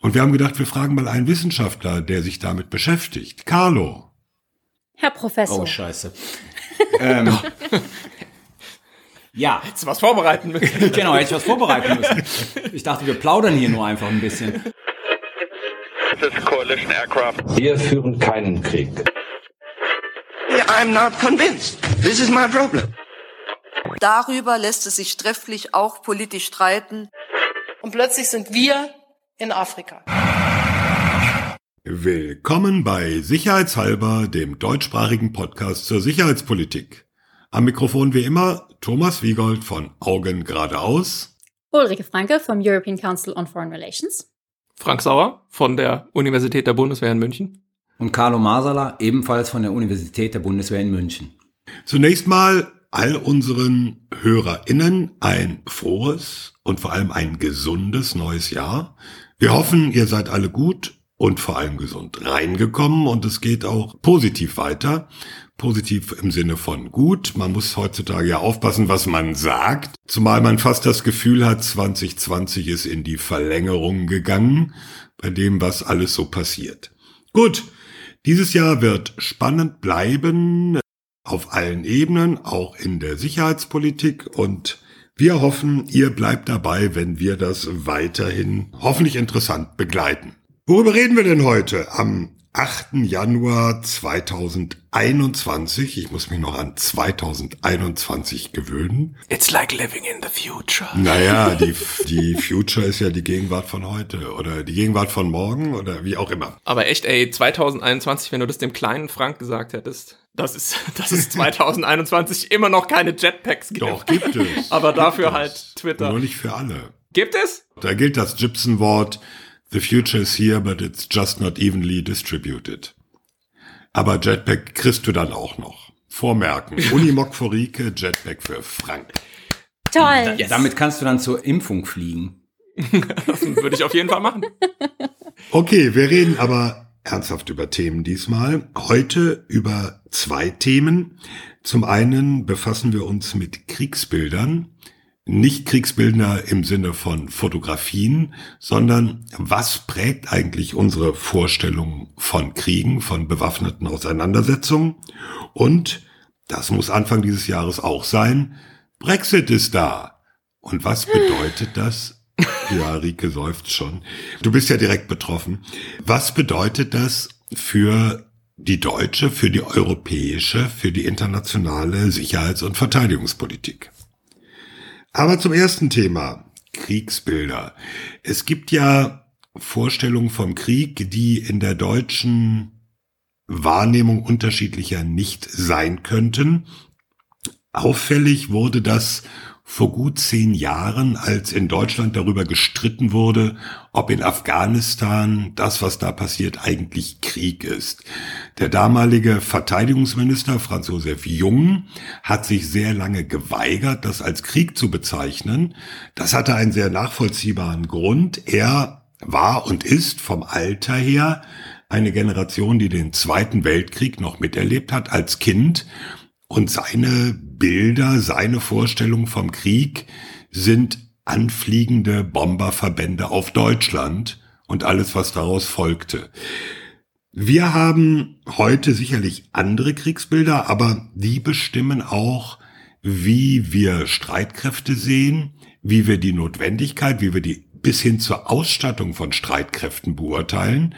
Und wir haben gedacht, wir fragen mal einen Wissenschaftler, der sich damit beschäftigt. Carlo. Herr Professor. Oh, scheiße. ähm, ja. Hättest du was vorbereiten müssen. genau, hätte ich was vorbereiten müssen. Ich dachte, wir plaudern hier nur einfach ein bisschen. Wir führen keinen Krieg. I'm not convinced. This is my problem. Darüber lässt es sich trefflich auch politisch streiten. Und plötzlich sind wir in Afrika. Willkommen bei Sicherheitshalber, dem deutschsprachigen Podcast zur Sicherheitspolitik. Am Mikrofon wie immer Thomas Wiegold von Augen geradeaus. Ulrike Franke vom European Council on Foreign Relations. Frank Sauer von der Universität der Bundeswehr in München. Und Carlo Masala, ebenfalls von der Universität der Bundeswehr in München. Zunächst mal all unseren HörerInnen ein frohes und vor allem ein gesundes neues Jahr. Wir hoffen, ihr seid alle gut und vor allem gesund reingekommen und es geht auch positiv weiter. Positiv im Sinne von gut. Man muss heutzutage ja aufpassen, was man sagt. Zumal man fast das Gefühl hat, 2020 ist in die Verlängerung gegangen bei dem, was alles so passiert. Gut. Dieses Jahr wird spannend bleiben auf allen Ebenen, auch in der Sicherheitspolitik und wir hoffen, ihr bleibt dabei, wenn wir das weiterhin hoffentlich interessant begleiten. Worüber reden wir denn heute? Am 8. Januar 2021. Ich muss mich noch an 2021 gewöhnen. It's like living in the future. Naja, die, die Future ist ja die Gegenwart von heute oder die Gegenwart von morgen oder wie auch immer. Aber echt, ey, 2021, wenn du das dem kleinen Frank gesagt hättest, das ist, das ist 2021 immer noch keine Jetpacks gibt. Doch, gibt es. Aber dafür Gibt halt es. Twitter. Nur nicht für alle. Gibt es? Da gilt das Gibson-Wort, the future is here, but it's just not evenly distributed. Aber Jetpack kriegst du dann auch noch. Vormerken. Unimog für Rike, Jetpack für Frank. Toll. Ja, damit kannst du dann zur Impfung fliegen. Das würde ich auf jeden Fall machen. Okay, wir reden aber ernsthaft über Themen diesmal. Heute über zwei Themen. Zum einen befassen wir uns mit Kriegsbildern. Nicht Kriegsbilder im Sinne von Fotografien, sondern was prägt eigentlich unsere Vorstellung von Kriegen, von bewaffneten Auseinandersetzungen? Und, das muss Anfang dieses Jahres auch sein, Brexit ist da. Und was bedeutet das? Ja, Rike seufzt schon. Du bist ja direkt betroffen. Was bedeutet das für die deutsche, für die europäische, für die internationale Sicherheits- und Verteidigungspolitik? Aber zum ersten Thema, Kriegsbilder. Es gibt ja Vorstellungen vom Krieg, die in der deutschen Wahrnehmung unterschiedlicher nicht sein könnten. Auffällig wurde das vor gut zehn Jahren, als in Deutschland darüber gestritten wurde, ob in Afghanistan das, was da passiert, eigentlich Krieg ist. Der damalige Verteidigungsminister Franz Josef Jung hat sich sehr lange geweigert, das als Krieg zu bezeichnen. Das hatte einen sehr nachvollziehbaren Grund. Er war und ist vom Alter her eine Generation, die den Zweiten Weltkrieg noch miterlebt hat als Kind und seine Bilder, seine Vorstellung vom Krieg sind anfliegende Bomberverbände auf Deutschland und alles, was daraus folgte. Wir haben heute sicherlich andere Kriegsbilder, aber die bestimmen auch, wie wir Streitkräfte sehen, wie wir die Notwendigkeit, wie wir die bis hin zur Ausstattung von Streitkräften beurteilen.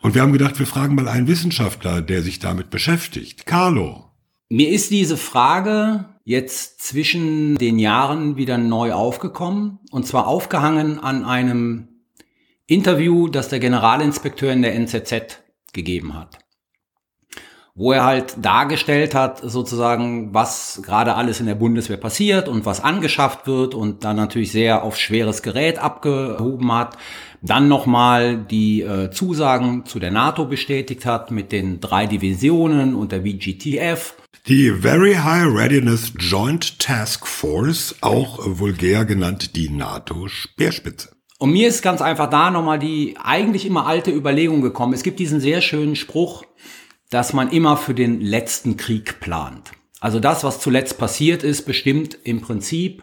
Und wir haben gedacht, wir fragen mal einen Wissenschaftler, der sich damit beschäftigt. Carlo. Mir ist diese Frage jetzt zwischen den Jahren wieder neu aufgekommen und zwar aufgehangen an einem Interview, das der Generalinspekteur in der NZZ gegeben hat, wo er halt dargestellt hat, sozusagen, was gerade alles in der Bundeswehr passiert und was angeschafft wird und dann natürlich sehr auf schweres Gerät abgehoben hat. Dann nochmal die äh, Zusagen zu der NATO bestätigt hat mit den drei Divisionen und der VGTF Die Very High Readiness Joint Task Force, auch vulgär genannt die NATO-Speerspitze. Und mir ist ganz einfach da nochmal die eigentlich immer alte Überlegung gekommen. Es gibt diesen sehr schönen Spruch, dass man immer für den letzten Krieg plant. Also das, was zuletzt passiert ist, bestimmt im Prinzip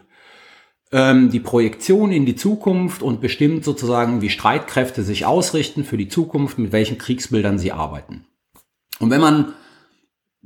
ähm, die Projektion in die Zukunft und bestimmt sozusagen, wie Streitkräfte sich ausrichten für die Zukunft, mit welchen Kriegsbildern sie arbeiten. Und wenn man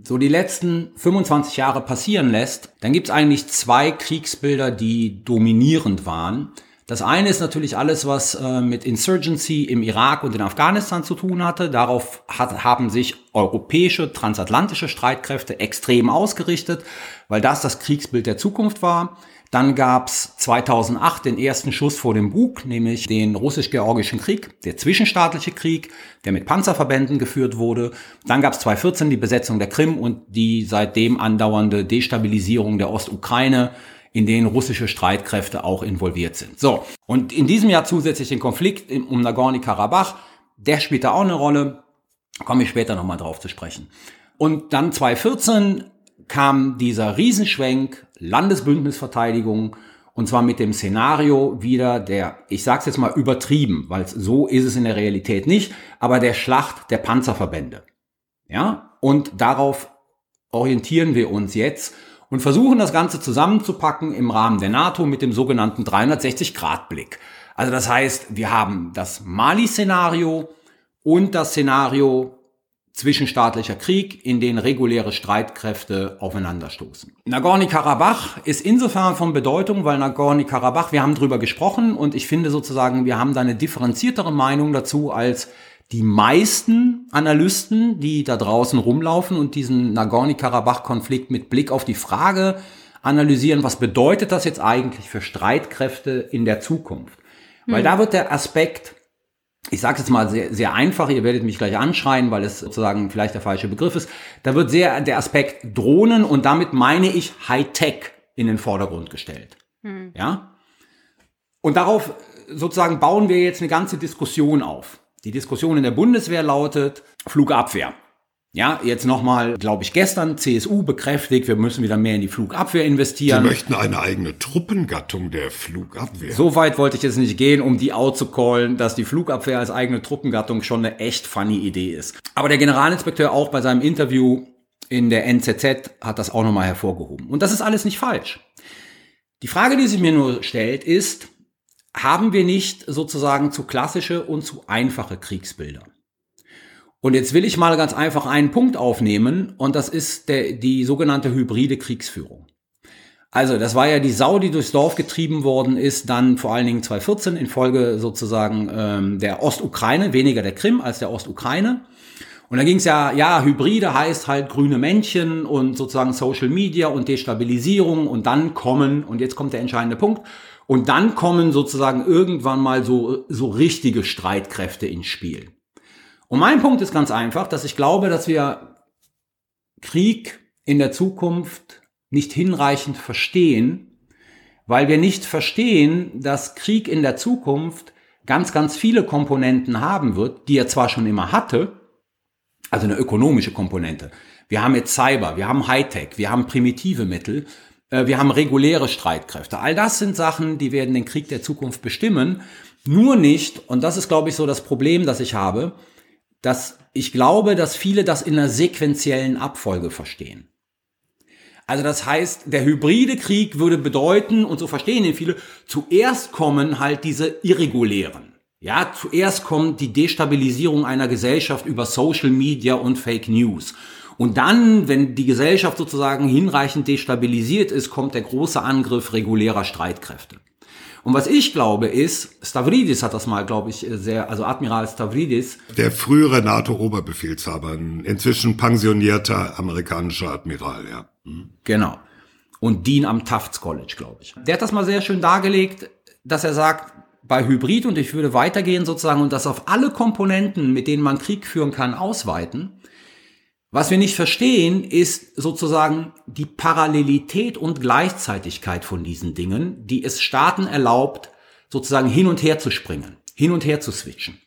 so die letzten 25 Jahre passieren lässt, dann gibt es eigentlich zwei Kriegsbilder, die dominierend waren. Das eine ist natürlich alles, was äh, mit Insurgency im Irak und in Afghanistan zu tun hatte. Darauf hat, haben sich europäische, transatlantische Streitkräfte extrem ausgerichtet, weil das das Kriegsbild der Zukunft war. Dann gab's 2008 den ersten Schuss vor dem Bug, nämlich den russisch-georgischen Krieg, der zwischenstaatliche Krieg, der mit Panzerverbänden geführt wurde. Dann gab's 2014 die Besetzung der Krim und die seitdem andauernde Destabilisierung der Ostukraine, in denen russische Streitkräfte auch involviert sind. So, und in diesem Jahr zusätzlich den Konflikt um Nagorny-Karabach, der spielt da auch eine Rolle, komme ich später nochmal drauf zu sprechen. Und dann 2014 kam dieser Riesenschwenk Landesbündnisverteidigung und zwar mit dem Szenario wieder der, ich sag's jetzt mal übertrieben, weil so ist es in der Realität nicht, aber der Schlacht der Panzerverbände. Ja, und darauf orientieren wir uns jetzt und versuchen das Ganze zusammenzupacken im Rahmen der NATO mit dem sogenannten 360-Grad-Blick. Also das heißt, wir haben das Mali-Szenario und das Szenario zwischenstaatlicher Krieg, in den reguläre Streitkräfte aufeinanderstoßen. Nagorny-Karabach ist insofern von Bedeutung, weil Nagorny-Karabach, wir haben drüber gesprochen und ich finde sozusagen, wir haben da eine differenziertere Meinung dazu als die meisten Analysten, die da draußen rumlaufen und diesen Nagorny-Karabach-Konflikt mit Blick auf die Frage analysieren, was bedeutet das jetzt eigentlich für Streitkräfte in der Zukunft? Weil hm. da wird der Aspekt ich sage jetzt mal sehr, sehr einfach, ihr werdet mich gleich anschreien, weil es sozusagen vielleicht der falsche Begriff ist. Da wird sehr der Aspekt Drohnen und damit meine ich Hightech in den Vordergrund gestellt. Hm. Ja? Und darauf sozusagen bauen wir jetzt eine ganze Diskussion auf. Die Diskussion in der Bundeswehr lautet Flugabwehr. Ja, jetzt nochmal, glaube ich, gestern CSU bekräftigt, wir müssen wieder mehr in die Flugabwehr investieren. Sie möchten eine eigene Truppengattung der Flugabwehr. So weit wollte ich jetzt nicht gehen, um die out zu callen, dass die Flugabwehr als eigene Truppengattung schon eine echt funny Idee ist. Aber der Generalinspekteur auch bei seinem Interview in der NZZ hat das auch nochmal hervorgehoben. Und das ist alles nicht falsch. Die Frage, die sich mir nur stellt, ist, haben wir nicht sozusagen zu klassische und zu einfache Kriegsbilder? Und jetzt will ich mal ganz einfach einen Punkt aufnehmen und das ist der, die sogenannte hybride Kriegsführung. Also das war ja die Sau, die durchs Dorf getrieben worden ist, dann vor allen Dingen 2014 infolge sozusagen ähm, der Ostukraine, weniger der Krim als der Ostukraine. Und da ging es ja, ja, Hybride heißt halt grüne Männchen und sozusagen Social Media und Destabilisierung und dann kommen, und jetzt kommt der entscheidende Punkt, und dann kommen sozusagen irgendwann mal so, so richtige Streitkräfte ins Spiel. Und mein Punkt ist ganz einfach, dass ich glaube, dass wir Krieg in der Zukunft nicht hinreichend verstehen, weil wir nicht verstehen, dass Krieg in der Zukunft ganz, ganz viele Komponenten haben wird, die er zwar schon immer hatte, also eine ökonomische Komponente. Wir haben jetzt Cyber, wir haben Hightech, wir haben primitive Mittel, äh, wir haben reguläre Streitkräfte. All das sind Sachen, die werden den Krieg der Zukunft bestimmen. Nur nicht, und das ist, glaube ich, so das Problem, das ich habe, dass ich glaube, dass viele das in einer sequentiellen Abfolge verstehen. Also das heißt, der hybride Krieg würde bedeuten, und so verstehen ihn viele, zuerst kommen halt diese irregulären. Ja, zuerst kommt die Destabilisierung einer Gesellschaft über Social Media und Fake News. Und dann, wenn die Gesellschaft sozusagen hinreichend destabilisiert ist, kommt der große Angriff regulärer Streitkräfte. Und was ich glaube ist, Stavridis hat das mal, glaube ich, sehr, also Admiral Stavridis. Der frühere NATO-Oberbefehlshaber, inzwischen pensionierter amerikanischer Admiral, ja. Mhm. Genau. Und Dean am Tufts College, glaube ich. Der hat das mal sehr schön dargelegt, dass er sagt, bei Hybrid, und ich würde weitergehen sozusagen und das auf alle Komponenten, mit denen man Krieg führen kann, ausweiten, was wir nicht verstehen, ist sozusagen die Parallelität und Gleichzeitigkeit von diesen Dingen, die es Staaten erlaubt, sozusagen hin und her zu springen, hin und her zu switchen.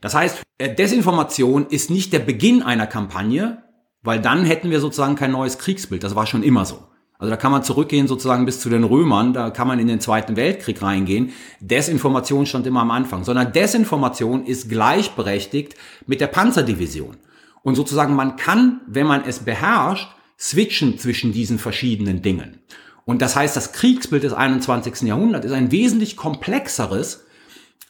Das heißt, äh, Desinformation ist nicht der Beginn einer Kampagne, weil dann hätten wir sozusagen kein neues Kriegsbild. Das war schon immer so. Also da kann man zurückgehen sozusagen bis zu den Römern, da kann man in den Zweiten Weltkrieg reingehen. Desinformation stand immer am Anfang, sondern Desinformation ist gleichberechtigt mit der Panzerdivision. Und sozusagen man kann, wenn man es beherrscht, switchen zwischen diesen verschiedenen Dingen. Und das heißt, das Kriegsbild des 21. Jahrhunderts ist ein wesentlich komplexeres,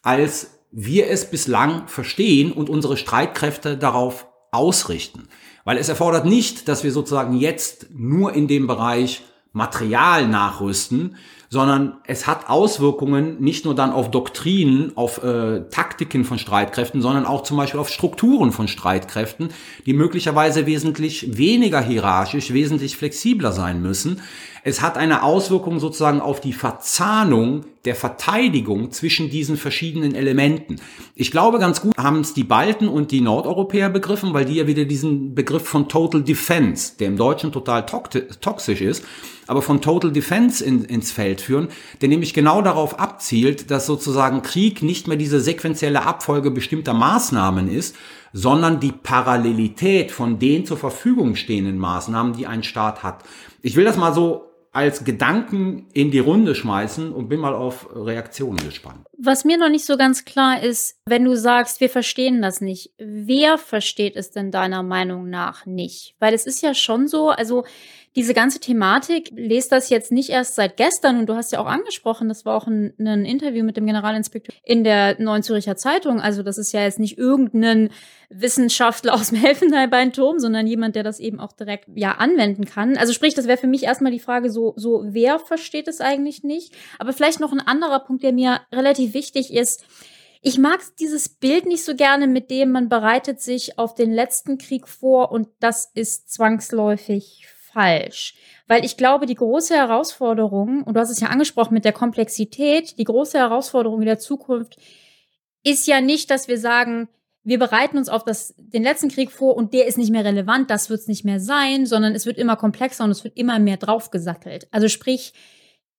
als wir es bislang verstehen und unsere Streitkräfte darauf ausrichten. Weil es erfordert nicht, dass wir sozusagen jetzt nur in dem Bereich Material nachrüsten, sondern es hat Auswirkungen nicht nur dann auf Doktrinen, auf äh, Taktiken von Streitkräften, sondern auch zum Beispiel auf Strukturen von Streitkräften, die möglicherweise wesentlich weniger hierarchisch, wesentlich flexibler sein müssen. Es hat eine Auswirkung sozusagen auf die Verzahnung der Verteidigung zwischen diesen verschiedenen Elementen. Ich glaube, ganz gut haben es die Balten und die Nordeuropäer begriffen, weil die ja wieder diesen Begriff von Total Defense, der im Deutschen total toxisch ist, aber von Total Defense in, ins Feld führen, der nämlich genau darauf abzielt, dass sozusagen Krieg nicht mehr diese sequentielle Abfolge bestimmter Maßnahmen ist, sondern die Parallelität von den zur Verfügung stehenden Maßnahmen, die ein Staat hat. Ich will das mal so als Gedanken in die Runde schmeißen und bin mal auf Reaktionen gespannt. Was mir noch nicht so ganz klar ist, wenn du sagst, wir verstehen das nicht, wer versteht es denn deiner Meinung nach nicht? Weil es ist ja schon so, also diese ganze Thematik, lest das jetzt nicht erst seit gestern und du hast ja auch angesprochen, das war auch ein, ein, Interview mit dem Generalinspektor in der Neuen Zürcher Zeitung. Also das ist ja jetzt nicht irgendein Wissenschaftler aus dem Helfenheim-Turm, sondern jemand, der das eben auch direkt ja anwenden kann. Also sprich, das wäre für mich erstmal die Frage so, so, wer versteht es eigentlich nicht? Aber vielleicht noch ein anderer Punkt, der mir relativ wichtig ist. Ich mag dieses Bild nicht so gerne, mit dem man bereitet sich auf den letzten Krieg vor und das ist zwangsläufig falsch. Weil ich glaube, die große Herausforderung, und du hast es ja angesprochen mit der Komplexität, die große Herausforderung in der Zukunft ist ja nicht, dass wir sagen, wir bereiten uns auf das, den letzten Krieg vor und der ist nicht mehr relevant, das wird es nicht mehr sein, sondern es wird immer komplexer und es wird immer mehr draufgesattelt. Also sprich,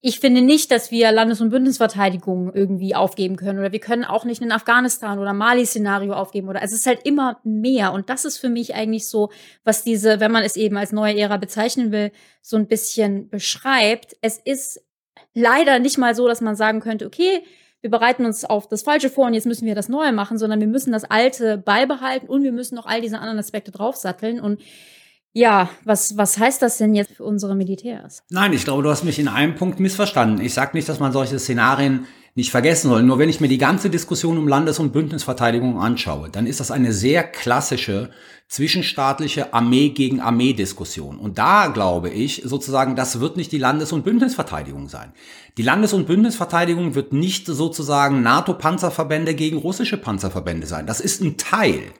ich finde nicht, dass wir Landes- und Bündnisverteidigung irgendwie aufgeben können oder wir können auch nicht ein Afghanistan- oder Mali-Szenario aufgeben oder also es ist halt immer mehr und das ist für mich eigentlich so, was diese, wenn man es eben als neue Ära bezeichnen will, so ein bisschen beschreibt. Es ist leider nicht mal so, dass man sagen könnte, okay, wir bereiten uns auf das Falsche vor und jetzt müssen wir das Neue machen, sondern wir müssen das Alte beibehalten und wir müssen noch all diese anderen Aspekte draufsatteln und ja, was, was heißt das denn jetzt für unsere Militärs? Nein, ich glaube, du hast mich in einem Punkt missverstanden. Ich sage nicht, dass man solche Szenarien nicht vergessen soll. Nur wenn ich mir die ganze Diskussion um Landes- und Bündnisverteidigung anschaue, dann ist das eine sehr klassische zwischenstaatliche Armee gegen Armee-Diskussion. Und da glaube ich sozusagen, das wird nicht die Landes- und Bündnisverteidigung sein. Die Landes- und Bündnisverteidigung wird nicht sozusagen NATO-Panzerverbände gegen russische Panzerverbände sein. Das ist ein Teil.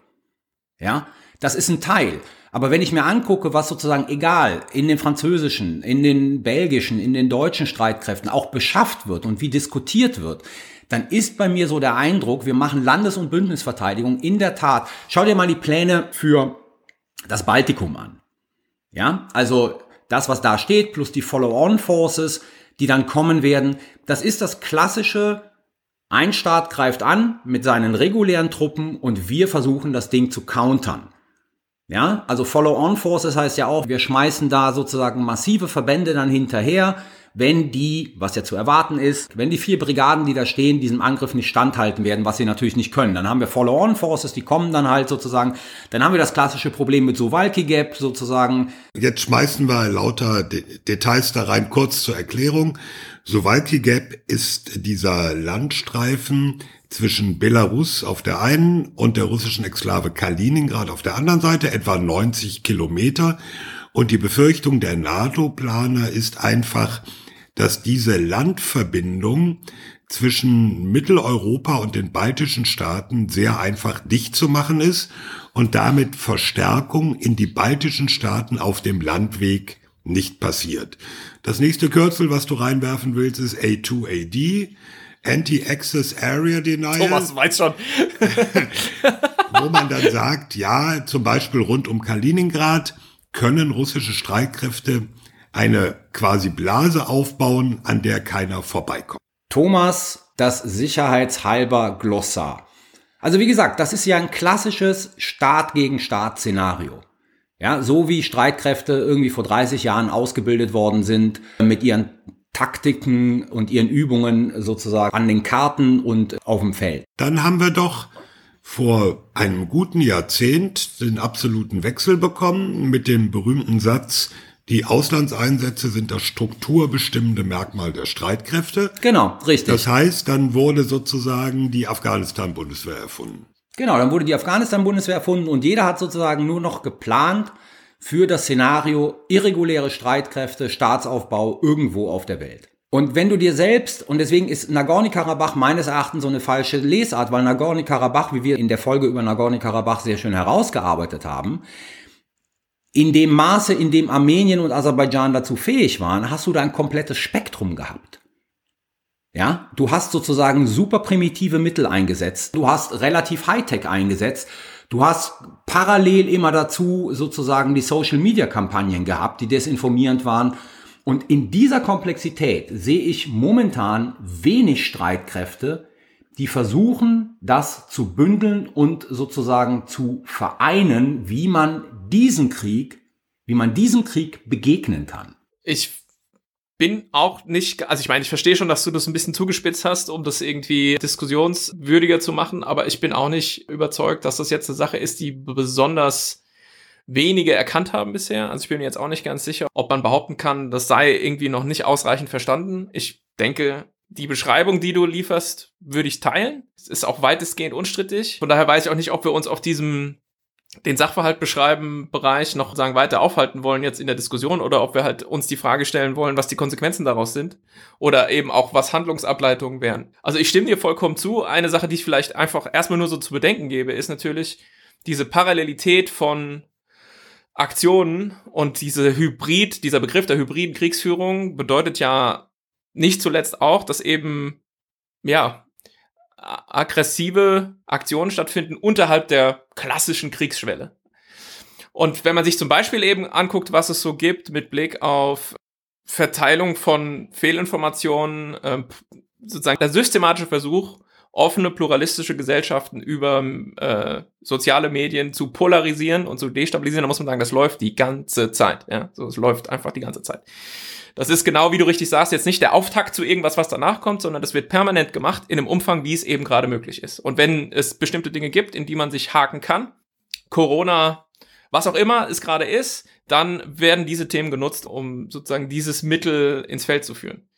Ja, das ist ein Teil. Aber wenn ich mir angucke, was sozusagen egal in den französischen, in den belgischen, in den deutschen Streitkräften auch beschafft wird und wie diskutiert wird, dann ist bei mir so der Eindruck, wir machen Landes- und Bündnisverteidigung in der Tat. Schau dir mal die Pläne für das Baltikum an. Ja, also das, was da steht, plus die Follow-on-Forces, die dann kommen werden, das ist das klassische ein Staat greift an mit seinen regulären Truppen und wir versuchen das Ding zu countern. Ja, also Follow-on-Forces heißt ja auch, wir schmeißen da sozusagen massive Verbände dann hinterher, wenn die, was ja zu erwarten ist, wenn die vier Brigaden, die da stehen, diesem Angriff nicht standhalten werden, was sie natürlich nicht können. Dann haben wir Follow-on-Forces, die kommen dann halt sozusagen. Dann haben wir das klassische Problem mit Suwalki Gap sozusagen. Jetzt schmeißen wir lauter De Details da rein, kurz zur Erklärung. Suwalki Gap ist dieser Landstreifen, zwischen Belarus auf der einen und der russischen Exklave Kaliningrad auf der anderen Seite, etwa 90 Kilometer. Und die Befürchtung der NATO-Planer ist einfach, dass diese Landverbindung zwischen Mitteleuropa und den baltischen Staaten sehr einfach dicht zu machen ist und damit Verstärkung in die baltischen Staaten auf dem Landweg nicht passiert. Das nächste Kürzel, was du reinwerfen willst, ist A2AD. Anti-Access Area Denial. Thomas weiß schon. wo man dann sagt, ja, zum Beispiel rund um Kaliningrad können russische Streitkräfte eine quasi Blase aufbauen, an der keiner vorbeikommt. Thomas, das sicherheitshalber Glossar. Also wie gesagt, das ist ja ein klassisches Staat gegen Staat Szenario. Ja, so wie Streitkräfte irgendwie vor 30 Jahren ausgebildet worden sind mit ihren Taktiken und ihren Übungen sozusagen an den Karten und auf dem Feld. Dann haben wir doch vor einem guten Jahrzehnt den absoluten Wechsel bekommen mit dem berühmten Satz, Die Auslandseinsätze sind das strukturbestimmende Merkmal der Streitkräfte. Genau, richtig. Das heißt, dann wurde sozusagen die Afghanistan-Bundeswehr erfunden. Genau, dann wurde die Afghanistan-Bundeswehr erfunden und jeder hat sozusagen nur noch geplant für das Szenario irreguläre Streitkräfte, Staatsaufbau irgendwo auf der Welt. Und wenn du dir selbst, und deswegen ist Nagorno-Karabach meines Erachtens so eine falsche Lesart, weil Nagorno-Karabach, wie wir in der Folge über Nagorno-Karabach sehr schön herausgearbeitet haben, in dem Maße, in dem Armenien und Aserbaidschan dazu fähig waren, hast du da ein komplettes Spektrum gehabt. Ja, du hast sozusagen super primitive Mittel eingesetzt. Du hast relativ Hightech eingesetzt. Du hast parallel immer dazu sozusagen die Social Media Kampagnen gehabt, die desinformierend waren. Und in dieser Komplexität sehe ich momentan wenig Streitkräfte, die versuchen, das zu bündeln und sozusagen zu vereinen, wie man diesen Krieg, wie man diesem Krieg begegnen kann. Ich bin auch nicht, also ich meine, ich verstehe schon, dass du das ein bisschen zugespitzt hast, um das irgendwie diskussionswürdiger zu machen, aber ich bin auch nicht überzeugt, dass das jetzt eine Sache ist, die besonders wenige erkannt haben bisher. Also ich bin mir jetzt auch nicht ganz sicher, ob man behaupten kann, das sei irgendwie noch nicht ausreichend verstanden. Ich denke, die Beschreibung, die du lieferst, würde ich teilen. Es ist auch weitestgehend unstrittig. Von daher weiß ich auch nicht, ob wir uns auf diesem den Sachverhalt beschreiben Bereich noch sagen weiter aufhalten wollen jetzt in der Diskussion oder ob wir halt uns die Frage stellen wollen, was die Konsequenzen daraus sind oder eben auch was Handlungsableitungen wären. Also ich stimme dir vollkommen zu. Eine Sache, die ich vielleicht einfach erstmal nur so zu bedenken gebe, ist natürlich diese Parallelität von Aktionen und diese Hybrid, dieser Begriff der hybriden Kriegsführung bedeutet ja nicht zuletzt auch, dass eben ja aggressive Aktionen stattfinden unterhalb der klassischen Kriegsschwelle. Und wenn man sich zum Beispiel eben anguckt, was es so gibt mit Blick auf Verteilung von Fehlinformationen, äh, sozusagen der systematische Versuch, offene pluralistische Gesellschaften über äh, soziale Medien zu polarisieren und zu destabilisieren, da muss man sagen, das läuft die ganze Zeit. Ja, so es läuft einfach die ganze Zeit. Das ist genau, wie du richtig sagst, jetzt nicht der Auftakt zu irgendwas, was danach kommt, sondern das wird permanent gemacht in einem Umfang, wie es eben gerade möglich ist. Und wenn es bestimmte Dinge gibt, in die man sich haken kann, Corona, was auch immer es gerade ist, dann werden diese Themen genutzt, um sozusagen dieses Mittel ins Feld zu führen.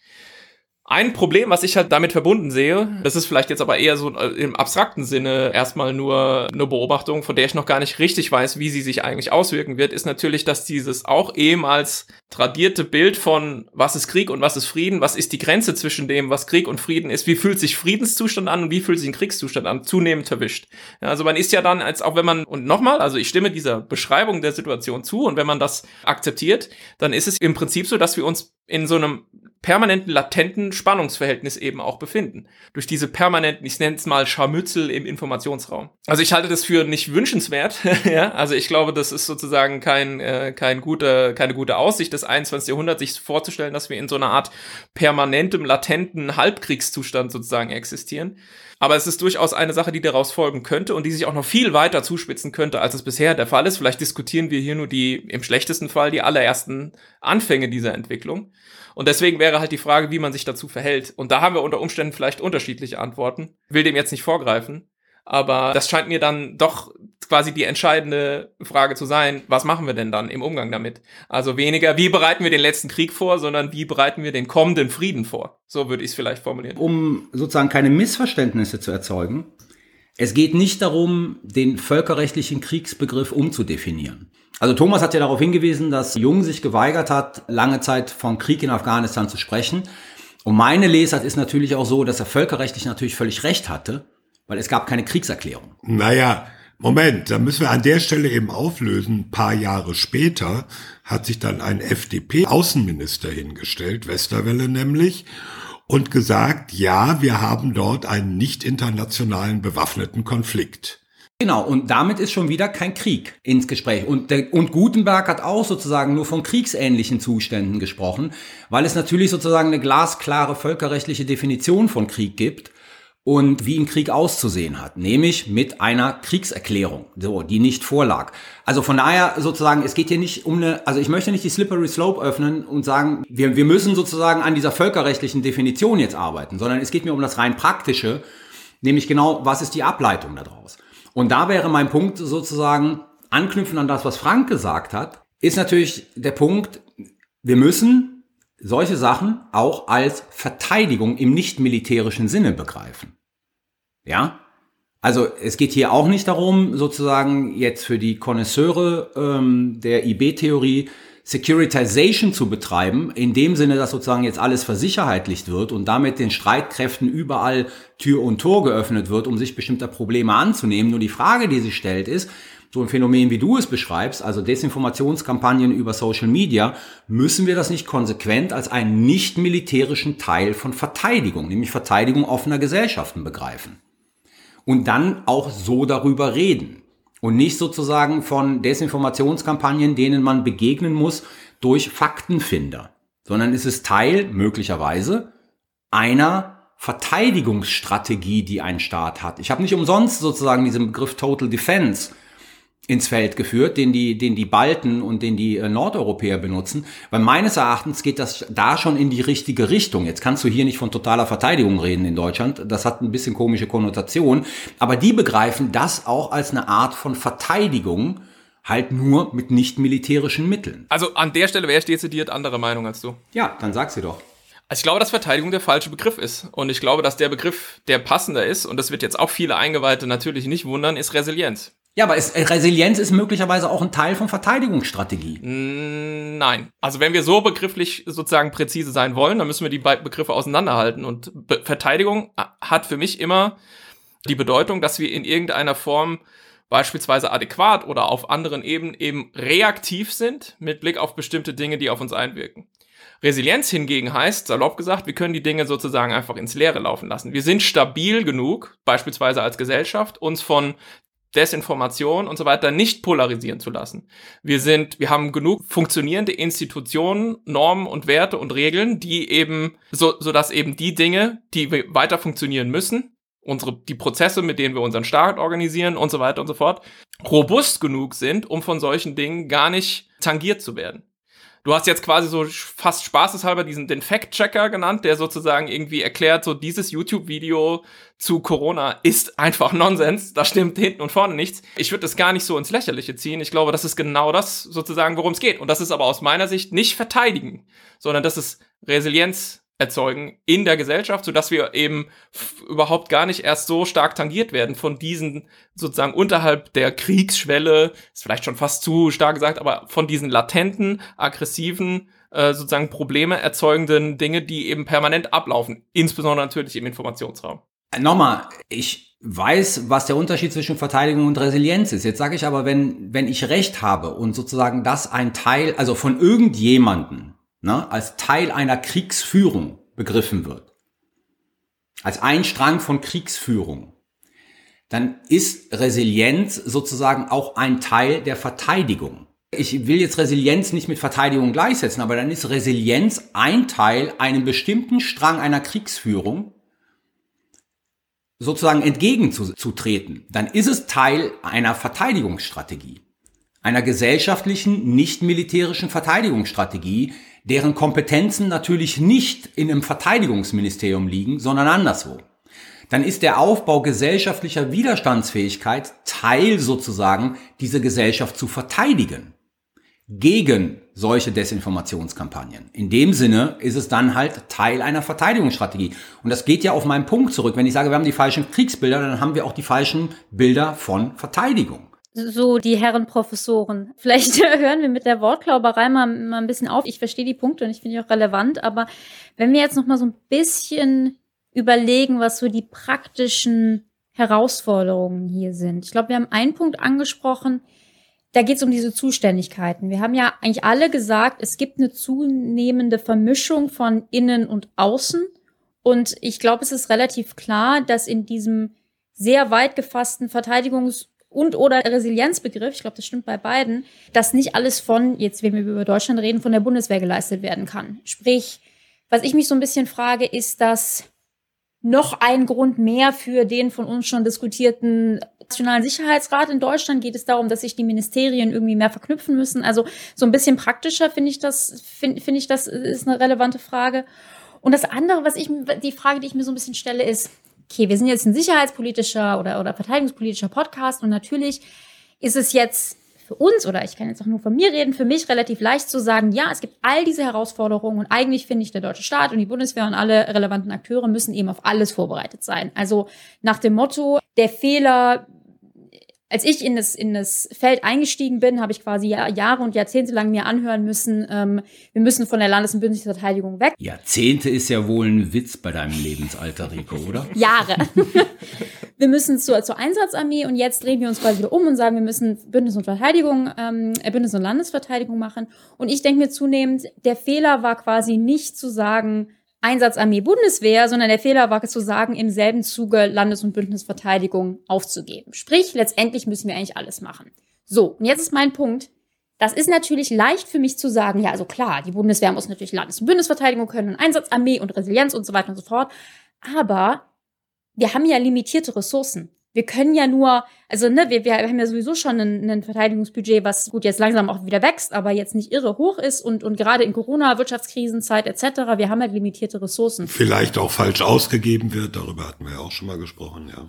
Ein Problem, was ich halt damit verbunden sehe, das ist vielleicht jetzt aber eher so äh, im abstrakten Sinne erstmal nur eine Beobachtung, von der ich noch gar nicht richtig weiß, wie sie sich eigentlich auswirken wird, ist natürlich, dass dieses auch ehemals tradierte Bild von was ist Krieg und was ist Frieden, was ist die Grenze zwischen dem, was Krieg und Frieden ist, wie fühlt sich Friedenszustand an und wie fühlt sich ein Kriegszustand an, zunehmend verwischt. Ja, also man ist ja dann, als auch wenn man, und nochmal, also ich stimme dieser Beschreibung der Situation zu und wenn man das akzeptiert, dann ist es im Prinzip so, dass wir uns in so einem permanenten latenten Spannungsverhältnis eben auch befinden. Durch diese permanenten, ich nenne es mal Scharmützel im Informationsraum. Also ich halte das für nicht wünschenswert. ja, also ich glaube, das ist sozusagen kein, äh, kein guter, keine gute Aussicht des 21. Jahrhunderts, sich vorzustellen, dass wir in so einer Art permanentem, latenten Halbkriegszustand sozusagen existieren. Aber es ist durchaus eine Sache, die daraus folgen könnte und die sich auch noch viel weiter zuspitzen könnte, als es bisher der Fall ist. Vielleicht diskutieren wir hier nur die, im schlechtesten Fall, die allerersten Anfänge dieser Entwicklung. Und deswegen wäre halt die Frage, wie man sich dazu verhält. Und da haben wir unter Umständen vielleicht unterschiedliche Antworten. Will dem jetzt nicht vorgreifen. Aber das scheint mir dann doch quasi die entscheidende Frage zu sein, was machen wir denn dann im Umgang damit? Also weniger, wie bereiten wir den letzten Krieg vor, sondern wie bereiten wir den kommenden Frieden vor? So würde ich es vielleicht formulieren. Um sozusagen keine Missverständnisse zu erzeugen, es geht nicht darum, den völkerrechtlichen Kriegsbegriff umzudefinieren. Also Thomas hat ja darauf hingewiesen, dass Jung sich geweigert hat, lange Zeit von Krieg in Afghanistan zu sprechen. Und meine Lesart ist natürlich auch so, dass er völkerrechtlich natürlich völlig recht hatte, weil es gab keine Kriegserklärung. Naja, Moment, da müssen wir an der Stelle eben auflösen. Ein paar Jahre später hat sich dann ein FDP-Außenminister hingestellt, Westerwelle nämlich, und gesagt, ja, wir haben dort einen nicht internationalen bewaffneten Konflikt. Genau, und damit ist schon wieder kein Krieg ins Gespräch. Und, der, und Gutenberg hat auch sozusagen nur von kriegsähnlichen Zuständen gesprochen, weil es natürlich sozusagen eine glasklare völkerrechtliche Definition von Krieg gibt und wie ein Krieg auszusehen hat, nämlich mit einer Kriegserklärung, so, die nicht vorlag. Also von daher sozusagen, es geht hier nicht um eine, also ich möchte nicht die Slippery Slope öffnen und sagen, wir, wir müssen sozusagen an dieser völkerrechtlichen Definition jetzt arbeiten, sondern es geht mir um das rein praktische, nämlich genau, was ist die Ableitung daraus? Und da wäre mein Punkt sozusagen, anknüpfen an das, was Frank gesagt hat. ist natürlich der Punkt, wir müssen solche Sachen auch als Verteidigung im nicht militärischen Sinne begreifen. Ja? Also es geht hier auch nicht darum, sozusagen jetzt für die Konnoisseure ähm, der IB-Theorie Securitization zu betreiben, in dem Sinne, dass sozusagen jetzt alles versicherheitlicht wird und damit den Streitkräften überall Tür und Tor geöffnet wird, um sich bestimmter Probleme anzunehmen. Nur die Frage, die sich stellt, ist, so ein Phänomen, wie du es beschreibst, also Desinformationskampagnen über Social Media, müssen wir das nicht konsequent als einen nicht militärischen Teil von Verteidigung, nämlich Verteidigung offener Gesellschaften begreifen. Und dann auch so darüber reden. Und nicht sozusagen von Desinformationskampagnen, denen man begegnen muss durch Faktenfinder, sondern es ist Teil möglicherweise einer Verteidigungsstrategie, die ein Staat hat. Ich habe nicht umsonst sozusagen diesen Begriff Total Defense ins Feld geführt, den die, den die Balten und den die äh, Nordeuropäer benutzen, weil meines Erachtens geht das da schon in die richtige Richtung. Jetzt kannst du hier nicht von totaler Verteidigung reden in Deutschland, das hat ein bisschen komische Konnotation, aber die begreifen das auch als eine Art von Verteidigung, halt nur mit nicht militärischen Mitteln. Also an der Stelle wäre ich dezidiert andere Meinung als du. Ja, dann sag sie doch. Also ich glaube, dass Verteidigung der falsche Begriff ist. Und ich glaube, dass der Begriff, der passender ist, und das wird jetzt auch viele Eingeweihte natürlich nicht wundern, ist Resilienz. Ja, aber ist, Resilienz ist möglicherweise auch ein Teil von Verteidigungsstrategie. Mm, nein. Also wenn wir so begrifflich sozusagen präzise sein wollen, dann müssen wir die beiden Begriffe auseinanderhalten. Und Be Verteidigung hat für mich immer die Bedeutung, dass wir in irgendeiner Form beispielsweise adäquat oder auf anderen Ebenen eben reaktiv sind mit Blick auf bestimmte Dinge, die auf uns einwirken. Resilienz hingegen heißt, salopp gesagt, wir können die Dinge sozusagen einfach ins Leere laufen lassen. Wir sind stabil genug, beispielsweise als Gesellschaft, uns von Desinformation und so weiter nicht polarisieren zu lassen. Wir sind, wir haben genug funktionierende Institutionen, Normen und Werte und Regeln, die eben, so, so dass eben die Dinge, die weiter funktionieren müssen, unsere, die Prozesse, mit denen wir unseren Staat organisieren und so weiter und so fort, robust genug sind, um von solchen Dingen gar nicht tangiert zu werden. Du hast jetzt quasi so fast spaßeshalber diesen den Fact-Checker genannt, der sozusagen irgendwie erklärt, so dieses YouTube-Video zu Corona ist einfach Nonsens. Da stimmt hinten und vorne nichts. Ich würde das gar nicht so ins Lächerliche ziehen. Ich glaube, das ist genau das sozusagen, worum es geht. Und das ist aber aus meiner Sicht nicht verteidigen, sondern das ist Resilienz erzeugen in der Gesellschaft, so dass wir eben überhaupt gar nicht erst so stark tangiert werden von diesen sozusagen unterhalb der Kriegsschwelle, ist vielleicht schon fast zu stark gesagt, aber von diesen latenten, aggressiven, äh, sozusagen Probleme erzeugenden Dinge, die eben permanent ablaufen, insbesondere natürlich im Informationsraum. Nochmal, ich weiß, was der Unterschied zwischen Verteidigung und Resilienz ist. Jetzt sage ich aber, wenn, wenn ich Recht habe und sozusagen das ein Teil, also von irgendjemanden ne, als Teil einer Kriegsführung begriffen wird, als ein Strang von Kriegsführung, dann ist Resilienz sozusagen auch ein Teil der Verteidigung. Ich will jetzt Resilienz nicht mit Verteidigung gleichsetzen, aber dann ist Resilienz ein Teil einem bestimmten Strang einer Kriegsführung sozusagen entgegenzutreten. Dann ist es Teil einer Verteidigungsstrategie, einer gesellschaftlichen, nicht militärischen Verteidigungsstrategie, deren Kompetenzen natürlich nicht in einem Verteidigungsministerium liegen, sondern anderswo. Dann ist der Aufbau gesellschaftlicher Widerstandsfähigkeit Teil sozusagen, diese Gesellschaft zu verteidigen gegen solche Desinformationskampagnen. In dem Sinne ist es dann halt Teil einer Verteidigungsstrategie. Und das geht ja auf meinen Punkt zurück. Wenn ich sage, wir haben die falschen Kriegsbilder, dann haben wir auch die falschen Bilder von Verteidigung so die Herren Professoren. Vielleicht hören wir mit der Wortklauberei mal, mal ein bisschen auf. Ich verstehe die Punkte und ich finde die auch relevant, aber wenn wir jetzt noch mal so ein bisschen überlegen, was so die praktischen Herausforderungen hier sind. Ich glaube, wir haben einen Punkt angesprochen, da geht es um diese Zuständigkeiten. Wir haben ja eigentlich alle gesagt, es gibt eine zunehmende Vermischung von innen und außen. Und ich glaube, es ist relativ klar, dass in diesem sehr weit gefassten Verteidigungs- und oder Resilienzbegriff, ich glaube, das stimmt bei beiden, dass nicht alles von, jetzt wenn wir über Deutschland reden, von der Bundeswehr geleistet werden kann. Sprich, was ich mich so ein bisschen frage, ist das noch ein Grund mehr für den von uns schon diskutierten Nationalen Sicherheitsrat in Deutschland? Geht es darum, dass sich die Ministerien irgendwie mehr verknüpfen müssen? Also so ein bisschen praktischer finde ich das, finde find ich das ist eine relevante Frage. Und das andere, was ich, die Frage, die ich mir so ein bisschen stelle, ist, okay, wir sind jetzt ein sicherheitspolitischer oder, oder verteidigungspolitischer Podcast und natürlich ist es jetzt für uns, oder ich kann jetzt auch nur von mir reden, für mich relativ leicht zu sagen, ja, es gibt all diese Herausforderungen und eigentlich finde ich, der deutsche Staat und die Bundeswehr und alle relevanten Akteure müssen eben auf alles vorbereitet sein. Also nach dem Motto, der Fehler als ich in das, in das Feld eingestiegen bin, habe ich quasi Jahre und Jahrzehnte lang mir anhören müssen, ähm, wir müssen von der Landes- und Bündnisverteidigung weg. Jahrzehnte ist ja wohl ein Witz bei deinem Lebensalter, Rico, oder? Jahre. wir müssen zur, zur Einsatzarmee und jetzt drehen wir uns quasi wieder um und sagen, wir müssen Bündnis und Verteidigung, ähm, äh, Bündnis- und Landesverteidigung machen. Und ich denke mir zunehmend, der Fehler war quasi nicht zu sagen, Einsatzarmee Bundeswehr, sondern der Fehler war zu sagen, im selben Zuge Landes- und Bündnisverteidigung aufzugeben. Sprich, letztendlich müssen wir eigentlich alles machen. So, und jetzt ist mein Punkt. Das ist natürlich leicht für mich zu sagen, ja, also klar, die Bundeswehr muss natürlich Landes- und Bündnisverteidigung können und Einsatzarmee und Resilienz und so weiter und so fort. Aber wir haben ja limitierte Ressourcen wir können ja nur, also ne, wir, wir haben ja sowieso schon ein, ein Verteidigungsbudget, was gut jetzt langsam auch wieder wächst, aber jetzt nicht irre hoch ist und, und gerade in Corona, Wirtschaftskrisenzeit etc., wir haben halt limitierte Ressourcen. Vielleicht auch falsch ausgegeben wird, darüber hatten wir ja auch schon mal gesprochen, ja.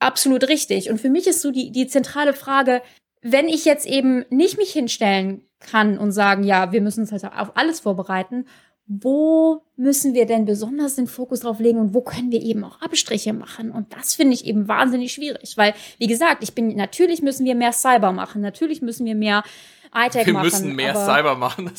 Absolut richtig. Und für mich ist so die, die zentrale Frage, wenn ich jetzt eben nicht mich hinstellen kann und sagen, ja, wir müssen uns halt auf alles vorbereiten, wo müssen wir denn besonders den Fokus drauf legen und wo können wir eben auch Abstriche machen? Und das finde ich eben wahnsinnig schwierig, weil, wie gesagt, ich bin, natürlich müssen wir mehr Cyber machen, natürlich müssen wir mehr iTech wir machen. Wir müssen mehr Cyber machen.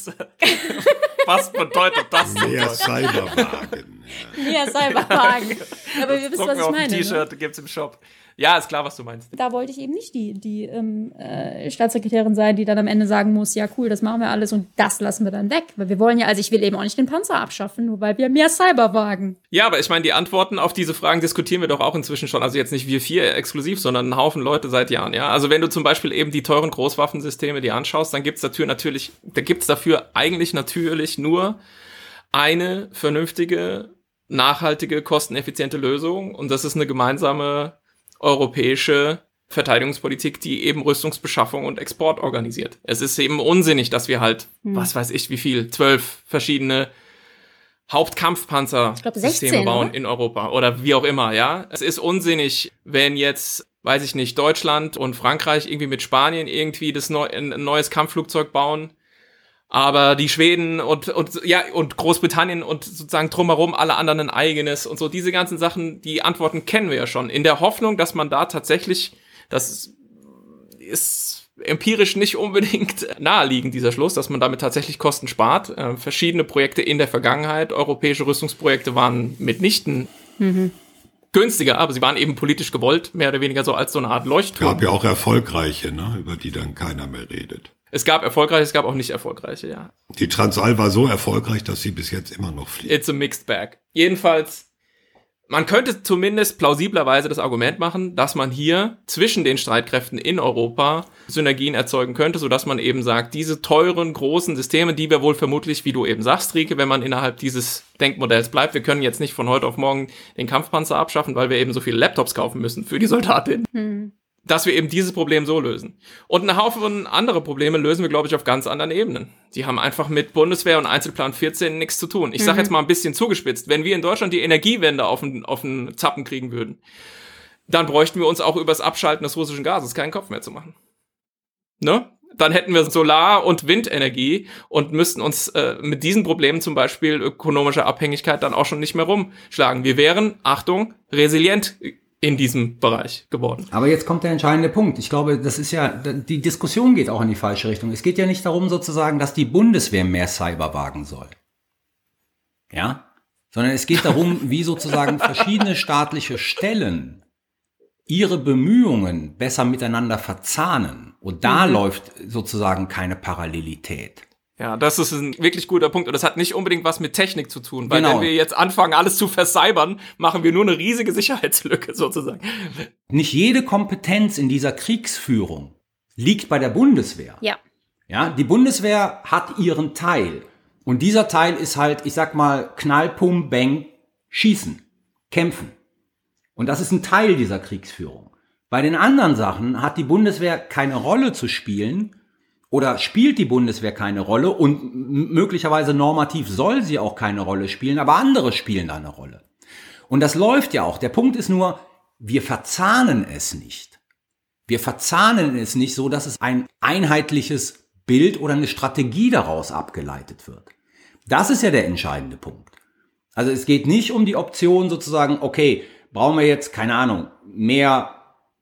Was bedeutet das? Mehr Cyberwagen. mehr Cyberwagen. Aber das wir wissen, was ich meine. Ne? T-Shirt ne? gibt's im Shop. Ja, ist klar, was du meinst. Da wollte ich eben nicht die, die ähm, äh, Staatssekretärin sein, die dann am Ende sagen muss, ja cool, das machen wir alles und das lassen wir dann weg. Weil wir wollen ja, also ich will eben auch nicht den Panzer abschaffen, nur weil wir mehr Cyberwagen. Ja, aber ich meine, die Antworten auf diese Fragen diskutieren wir doch auch inzwischen schon. Also jetzt nicht wir vier exklusiv, sondern ein Haufen Leute seit Jahren, ja. Also wenn du zum Beispiel eben die teuren Großwaffensysteme dir anschaust, dann gibt's dafür natürlich, da gibt's dafür eigentlich natürlich nur eine vernünftige, nachhaltige, kosteneffiziente Lösung und das ist eine gemeinsame europäische Verteidigungspolitik, die eben Rüstungsbeschaffung und Export organisiert. Es ist eben unsinnig, dass wir halt, hm. was weiß ich, wie viel, zwölf verschiedene Hauptkampfpanzer-Systeme bauen oder? in Europa oder wie auch immer, ja. Es ist unsinnig, wenn jetzt, weiß ich nicht, Deutschland und Frankreich irgendwie mit Spanien irgendwie das neu, ein neues Kampfflugzeug bauen aber die Schweden und, und, ja, und Großbritannien und sozusagen drumherum alle anderen ein eigenes und so. Diese ganzen Sachen, die Antworten kennen wir ja schon. In der Hoffnung, dass man da tatsächlich, das ist empirisch nicht unbedingt naheliegend, dieser Schluss, dass man damit tatsächlich Kosten spart. Äh, verschiedene Projekte in der Vergangenheit, europäische Rüstungsprojekte waren mitnichten mhm. günstiger, aber sie waren eben politisch gewollt, mehr oder weniger so als so eine Art Leuchtturm. Gab ja auch erfolgreiche, ne, über die dann keiner mehr redet. Es gab erfolgreiche, es gab auch nicht erfolgreiche, ja. Die Transall war so erfolgreich, dass sie bis jetzt immer noch fliegt. It's a mixed bag. Jedenfalls, man könnte zumindest plausiblerweise das Argument machen, dass man hier zwischen den Streitkräften in Europa Synergien erzeugen könnte, sodass man eben sagt, diese teuren, großen Systeme, die wir wohl vermutlich, wie du eben sagst, Rieke, wenn man innerhalb dieses Denkmodells bleibt, wir können jetzt nicht von heute auf morgen den Kampfpanzer abschaffen, weil wir eben so viele Laptops kaufen müssen für die Soldatinnen. Hm dass wir eben dieses Problem so lösen. Und einen Haufen andere Probleme lösen wir, glaube ich, auf ganz anderen Ebenen. Die haben einfach mit Bundeswehr und Einzelplan 14 nichts zu tun. Ich mhm. sage jetzt mal ein bisschen zugespitzt, wenn wir in Deutschland die Energiewende auf den, auf den Zappen kriegen würden, dann bräuchten wir uns auch übers Abschalten des russischen Gases keinen Kopf mehr zu machen. Ne? Dann hätten wir Solar- und Windenergie und müssten uns äh, mit diesen Problemen zum Beispiel ökonomischer Abhängigkeit dann auch schon nicht mehr rumschlagen. Wir wären, Achtung, resilient in diesem Bereich geworden. Aber jetzt kommt der entscheidende Punkt. Ich glaube, das ist ja, die Diskussion geht auch in die falsche Richtung. Es geht ja nicht darum sozusagen, dass die Bundeswehr mehr Cyber wagen soll. Ja? Sondern es geht darum, wie sozusagen verschiedene staatliche Stellen ihre Bemühungen besser miteinander verzahnen. Und da mhm. läuft sozusagen keine Parallelität. Ja, das ist ein wirklich guter Punkt. Und das hat nicht unbedingt was mit Technik zu tun, weil genau. wenn wir jetzt anfangen, alles zu versybern, machen wir nur eine riesige Sicherheitslücke sozusagen. Nicht jede Kompetenz in dieser Kriegsführung liegt bei der Bundeswehr. Ja. Ja, die Bundeswehr hat ihren Teil. Und dieser Teil ist halt, ich sag mal, Knall, Pum, Bang, Schießen, Kämpfen. Und das ist ein Teil dieser Kriegsführung. Bei den anderen Sachen hat die Bundeswehr keine Rolle zu spielen, oder spielt die Bundeswehr keine Rolle und möglicherweise normativ soll sie auch keine Rolle spielen, aber andere spielen da eine Rolle. Und das läuft ja auch. Der Punkt ist nur, wir verzahnen es nicht. Wir verzahnen es nicht so, dass es ein einheitliches Bild oder eine Strategie daraus abgeleitet wird. Das ist ja der entscheidende Punkt. Also es geht nicht um die Option sozusagen, okay, brauchen wir jetzt, keine Ahnung, mehr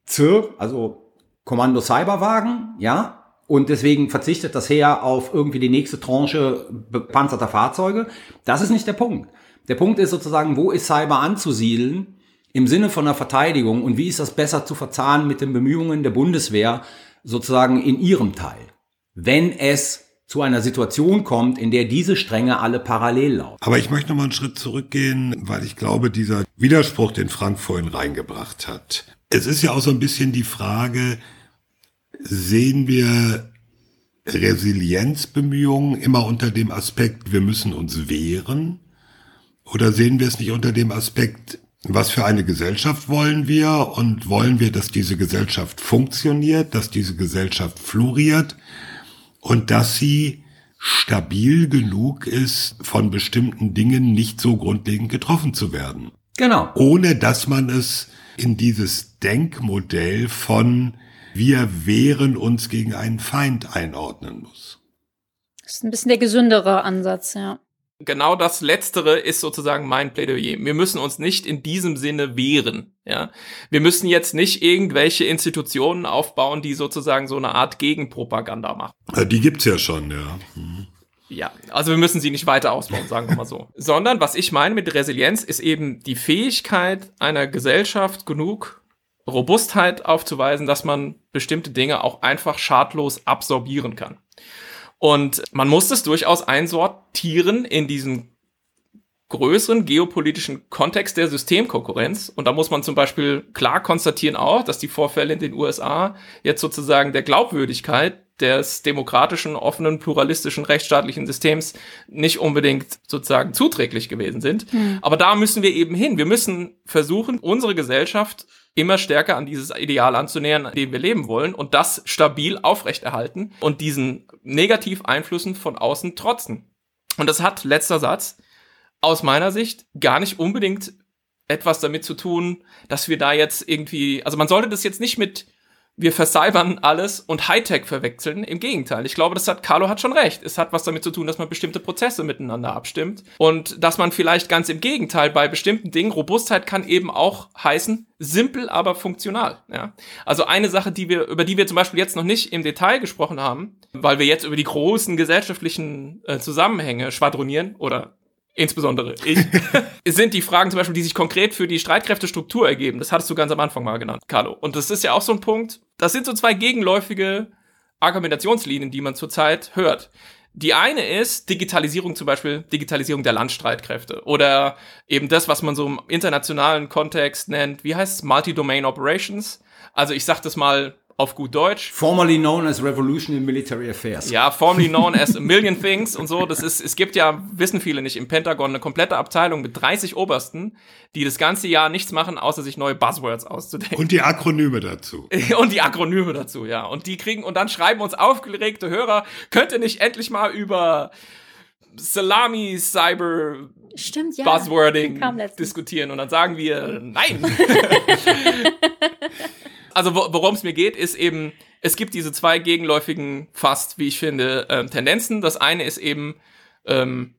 ZIR, also Kommando Cyberwagen, ja, und deswegen verzichtet das Heer auf irgendwie die nächste Tranche bepanzerter Fahrzeuge. Das ist nicht der Punkt. Der Punkt ist sozusagen, wo ist Cyber anzusiedeln im Sinne von der Verteidigung und wie ist das besser zu verzahnen mit den Bemühungen der Bundeswehr sozusagen in ihrem Teil, wenn es zu einer Situation kommt, in der diese Stränge alle parallel laufen. Aber ich möchte noch mal einen Schritt zurückgehen, weil ich glaube, dieser Widerspruch, den Frank vorhin reingebracht hat, es ist ja auch so ein bisschen die Frage, sehen wir Resilienzbemühungen immer unter dem Aspekt, wir müssen uns wehren? Oder sehen wir es nicht unter dem Aspekt, was für eine Gesellschaft wollen wir und wollen wir, dass diese Gesellschaft funktioniert, dass diese Gesellschaft floriert und dass sie stabil genug ist, von bestimmten Dingen nicht so grundlegend getroffen zu werden. Genau. Ohne dass man es in dieses Denkmodell von wir wehren uns gegen einen Feind einordnen muss. Das ist ein bisschen der gesündere Ansatz, ja. Genau das Letztere ist sozusagen mein Plädoyer. Wir müssen uns nicht in diesem Sinne wehren. Ja, wir müssen jetzt nicht irgendwelche Institutionen aufbauen, die sozusagen so eine Art Gegenpropaganda machen. Die gibt's ja schon, ja. Mhm. Ja, also wir müssen sie nicht weiter ausbauen, sagen wir mal so. Sondern was ich meine mit Resilienz ist eben die Fähigkeit einer Gesellschaft genug Robustheit aufzuweisen, dass man bestimmte Dinge auch einfach schadlos absorbieren kann. Und man muss es durchaus einsortieren in diesen größeren geopolitischen Kontext der Systemkonkurrenz. Und da muss man zum Beispiel klar konstatieren auch, dass die Vorfälle in den USA jetzt sozusagen der Glaubwürdigkeit des demokratischen, offenen, pluralistischen, rechtsstaatlichen Systems nicht unbedingt sozusagen zuträglich gewesen sind. Mhm. Aber da müssen wir eben hin. Wir müssen versuchen, unsere Gesellschaft immer stärker an dieses Ideal anzunähern, in dem wir leben wollen und das stabil aufrechterhalten und diesen Negativeinflüssen von außen trotzen. Und das hat, letzter Satz, aus meiner Sicht gar nicht unbedingt etwas damit zu tun, dass wir da jetzt irgendwie, also man sollte das jetzt nicht mit wir vercybern alles und Hightech verwechseln. Im Gegenteil. Ich glaube, das hat, Carlo hat schon recht. Es hat was damit zu tun, dass man bestimmte Prozesse miteinander abstimmt. Und dass man vielleicht ganz im Gegenteil bei bestimmten Dingen, Robustheit kann eben auch heißen, simpel, aber funktional. Ja? Also eine Sache, die wir, über die wir zum Beispiel jetzt noch nicht im Detail gesprochen haben, weil wir jetzt über die großen gesellschaftlichen äh, Zusammenhänge schwadronieren oder insbesondere ich, sind die Fragen zum Beispiel, die sich konkret für die Streitkräftestruktur ergeben. Das hattest du ganz am Anfang mal genannt, Carlo. Und das ist ja auch so ein Punkt, das sind so zwei gegenläufige Argumentationslinien, die man zurzeit hört. Die eine ist Digitalisierung zum Beispiel, Digitalisierung der Landstreitkräfte oder eben das, was man so im internationalen Kontext nennt, wie heißt es, Multi-Domain Operations. Also ich sag das mal auf gut Deutsch. Formerly known as Revolution in Military Affairs. Ja, formerly known as a million things und so. Das ist, es gibt ja, wissen viele nicht, im Pentagon eine komplette Abteilung mit 30 Obersten, die das ganze Jahr nichts machen, außer sich neue Buzzwords auszudenken. Und die Akronyme dazu. und die Akronyme dazu, ja. Und die kriegen, und dann schreiben uns aufgeregte Hörer, könnt ihr nicht endlich mal über Salami Cyber Stimmt, ja. Buzzwording diskutieren und dann sagen wir nein. also worum es mir geht, ist eben, es gibt diese zwei gegenläufigen, fast, wie ich finde, ähm, Tendenzen. Das eine ist eben, ähm,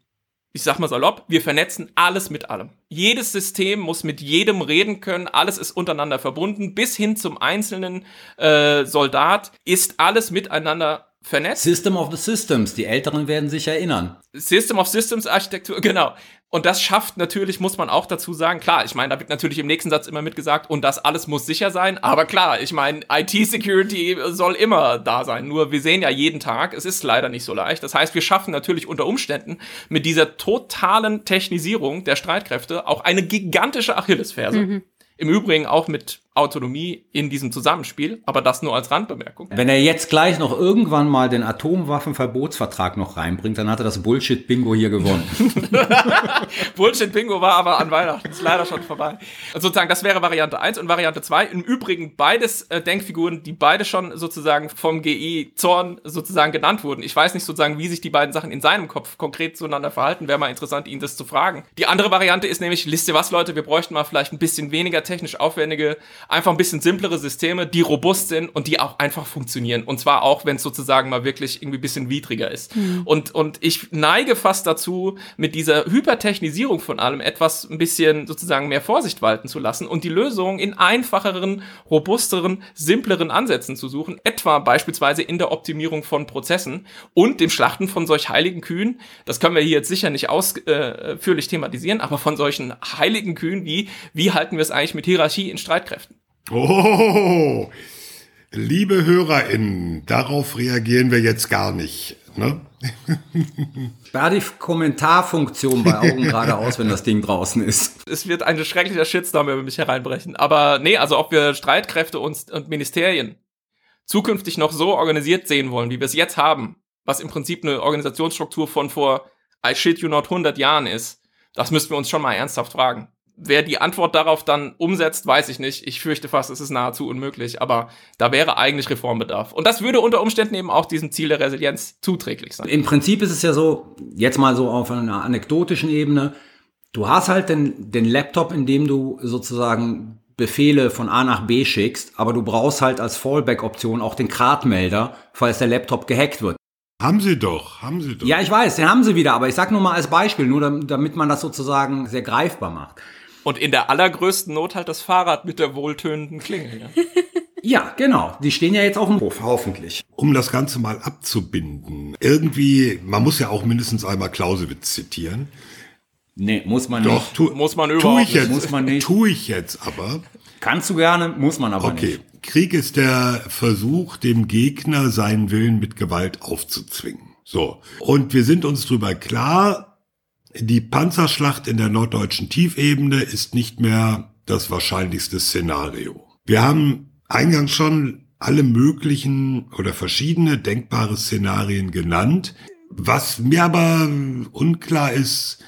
ich sag mal salopp, wir vernetzen alles mit allem. Jedes System muss mit jedem reden können, alles ist untereinander verbunden, bis hin zum einzelnen äh, Soldat ist alles miteinander vernetzt. System of the Systems, die Älteren werden sich erinnern. System of Systems Architektur, genau. Und das schafft natürlich, muss man auch dazu sagen, klar, ich meine, da wird natürlich im nächsten Satz immer mitgesagt, und das alles muss sicher sein, aber klar, ich meine, IT-Security soll immer da sein. Nur wir sehen ja jeden Tag, es ist leider nicht so leicht. Das heißt, wir schaffen natürlich unter Umständen mit dieser totalen Technisierung der Streitkräfte auch eine gigantische Achillesferse. Mhm. Im Übrigen auch mit Autonomie in diesem Zusammenspiel, aber das nur als Randbemerkung. Wenn er jetzt gleich noch irgendwann mal den Atomwaffenverbotsvertrag noch reinbringt, dann hat er das Bullshit-Bingo hier gewonnen. Bullshit-Bingo war aber an Weihnachten, ist leider schon vorbei. Sozusagen, das wäre Variante 1 und Variante 2. Im Übrigen beides äh, Denkfiguren, die beide schon sozusagen vom GI Zorn sozusagen genannt wurden. Ich weiß nicht sozusagen, wie sich die beiden Sachen in seinem Kopf konkret zueinander verhalten. Wäre mal interessant, ihn das zu fragen. Die andere Variante ist nämlich, wisst ihr was, Leute, wir bräuchten mal vielleicht ein bisschen weniger technisch aufwendige einfach ein bisschen simplere Systeme, die robust sind und die auch einfach funktionieren. Und zwar auch, wenn es sozusagen mal wirklich irgendwie ein bisschen widriger ist. Mhm. Und, und ich neige fast dazu, mit dieser Hypertechnisierung von allem etwas ein bisschen sozusagen mehr Vorsicht walten zu lassen und die Lösung in einfacheren, robusteren, simpleren Ansätzen zu suchen, etwa beispielsweise in der Optimierung von Prozessen und dem Schlachten von solch heiligen Kühen. Das können wir hier jetzt sicher nicht ausführlich thematisieren, aber von solchen heiligen Kühen wie, wie halten wir es eigentlich mit Hierarchie in Streitkräften? Oh, liebe HörerInnen, darauf reagieren wir jetzt gar nicht. Ne? Sperr die Kommentarfunktion bei Augen geradeaus, wenn das Ding draußen ist. Es wird ein schrecklicher Shitstorm über mich hereinbrechen. Aber nee, also ob wir Streitkräfte und, und Ministerien zukünftig noch so organisiert sehen wollen, wie wir es jetzt haben, was im Prinzip eine Organisationsstruktur von vor, I shit you not 100 Jahren ist, das müssten wir uns schon mal ernsthaft fragen. Wer die Antwort darauf dann umsetzt, weiß ich nicht. Ich fürchte fast, es ist nahezu unmöglich, aber da wäre eigentlich Reformbedarf. Und das würde unter Umständen eben auch diesem Ziel der Resilienz zuträglich sein. Im Prinzip ist es ja so, jetzt mal so auf einer anekdotischen Ebene, du hast halt den, den Laptop, in dem du sozusagen Befehle von A nach B schickst, aber du brauchst halt als Fallback-Option auch den Gradmelder, falls der Laptop gehackt wird. Haben sie doch, haben sie doch. Ja, ich weiß, den haben sie wieder, aber ich sag nur mal als Beispiel, nur damit man das sozusagen sehr greifbar macht. Und in der allergrößten Not halt das Fahrrad mit der wohltönenden Klinge. Ja, ja genau. Die stehen ja jetzt auf dem Hof, hoffentlich. Um das Ganze mal abzubinden. Irgendwie, man muss ja auch mindestens einmal Clausewitz zitieren. Nee, muss man Doch, nicht. Tu, muss man überhaupt tu ich jetzt, nicht. Muss man nicht. Tu ich jetzt aber. Kannst du gerne, muss man aber okay. nicht. Okay, Krieg ist der Versuch, dem Gegner seinen Willen mit Gewalt aufzuzwingen. So. Und wir sind uns drüber klar, die Panzerschlacht in der norddeutschen Tiefebene ist nicht mehr das wahrscheinlichste Szenario. Wir haben eingangs schon alle möglichen oder verschiedene denkbare Szenarien genannt. Was mir aber unklar ist,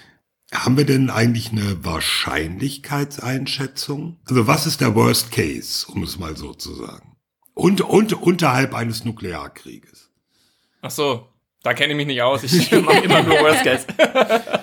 haben wir denn eigentlich eine Wahrscheinlichkeitseinschätzung? Also was ist der Worst Case, um es mal so zu sagen? Und, und unterhalb eines Nuklearkrieges. Ach so, da kenne ich mich nicht aus. Ich mache immer nur Worst Case.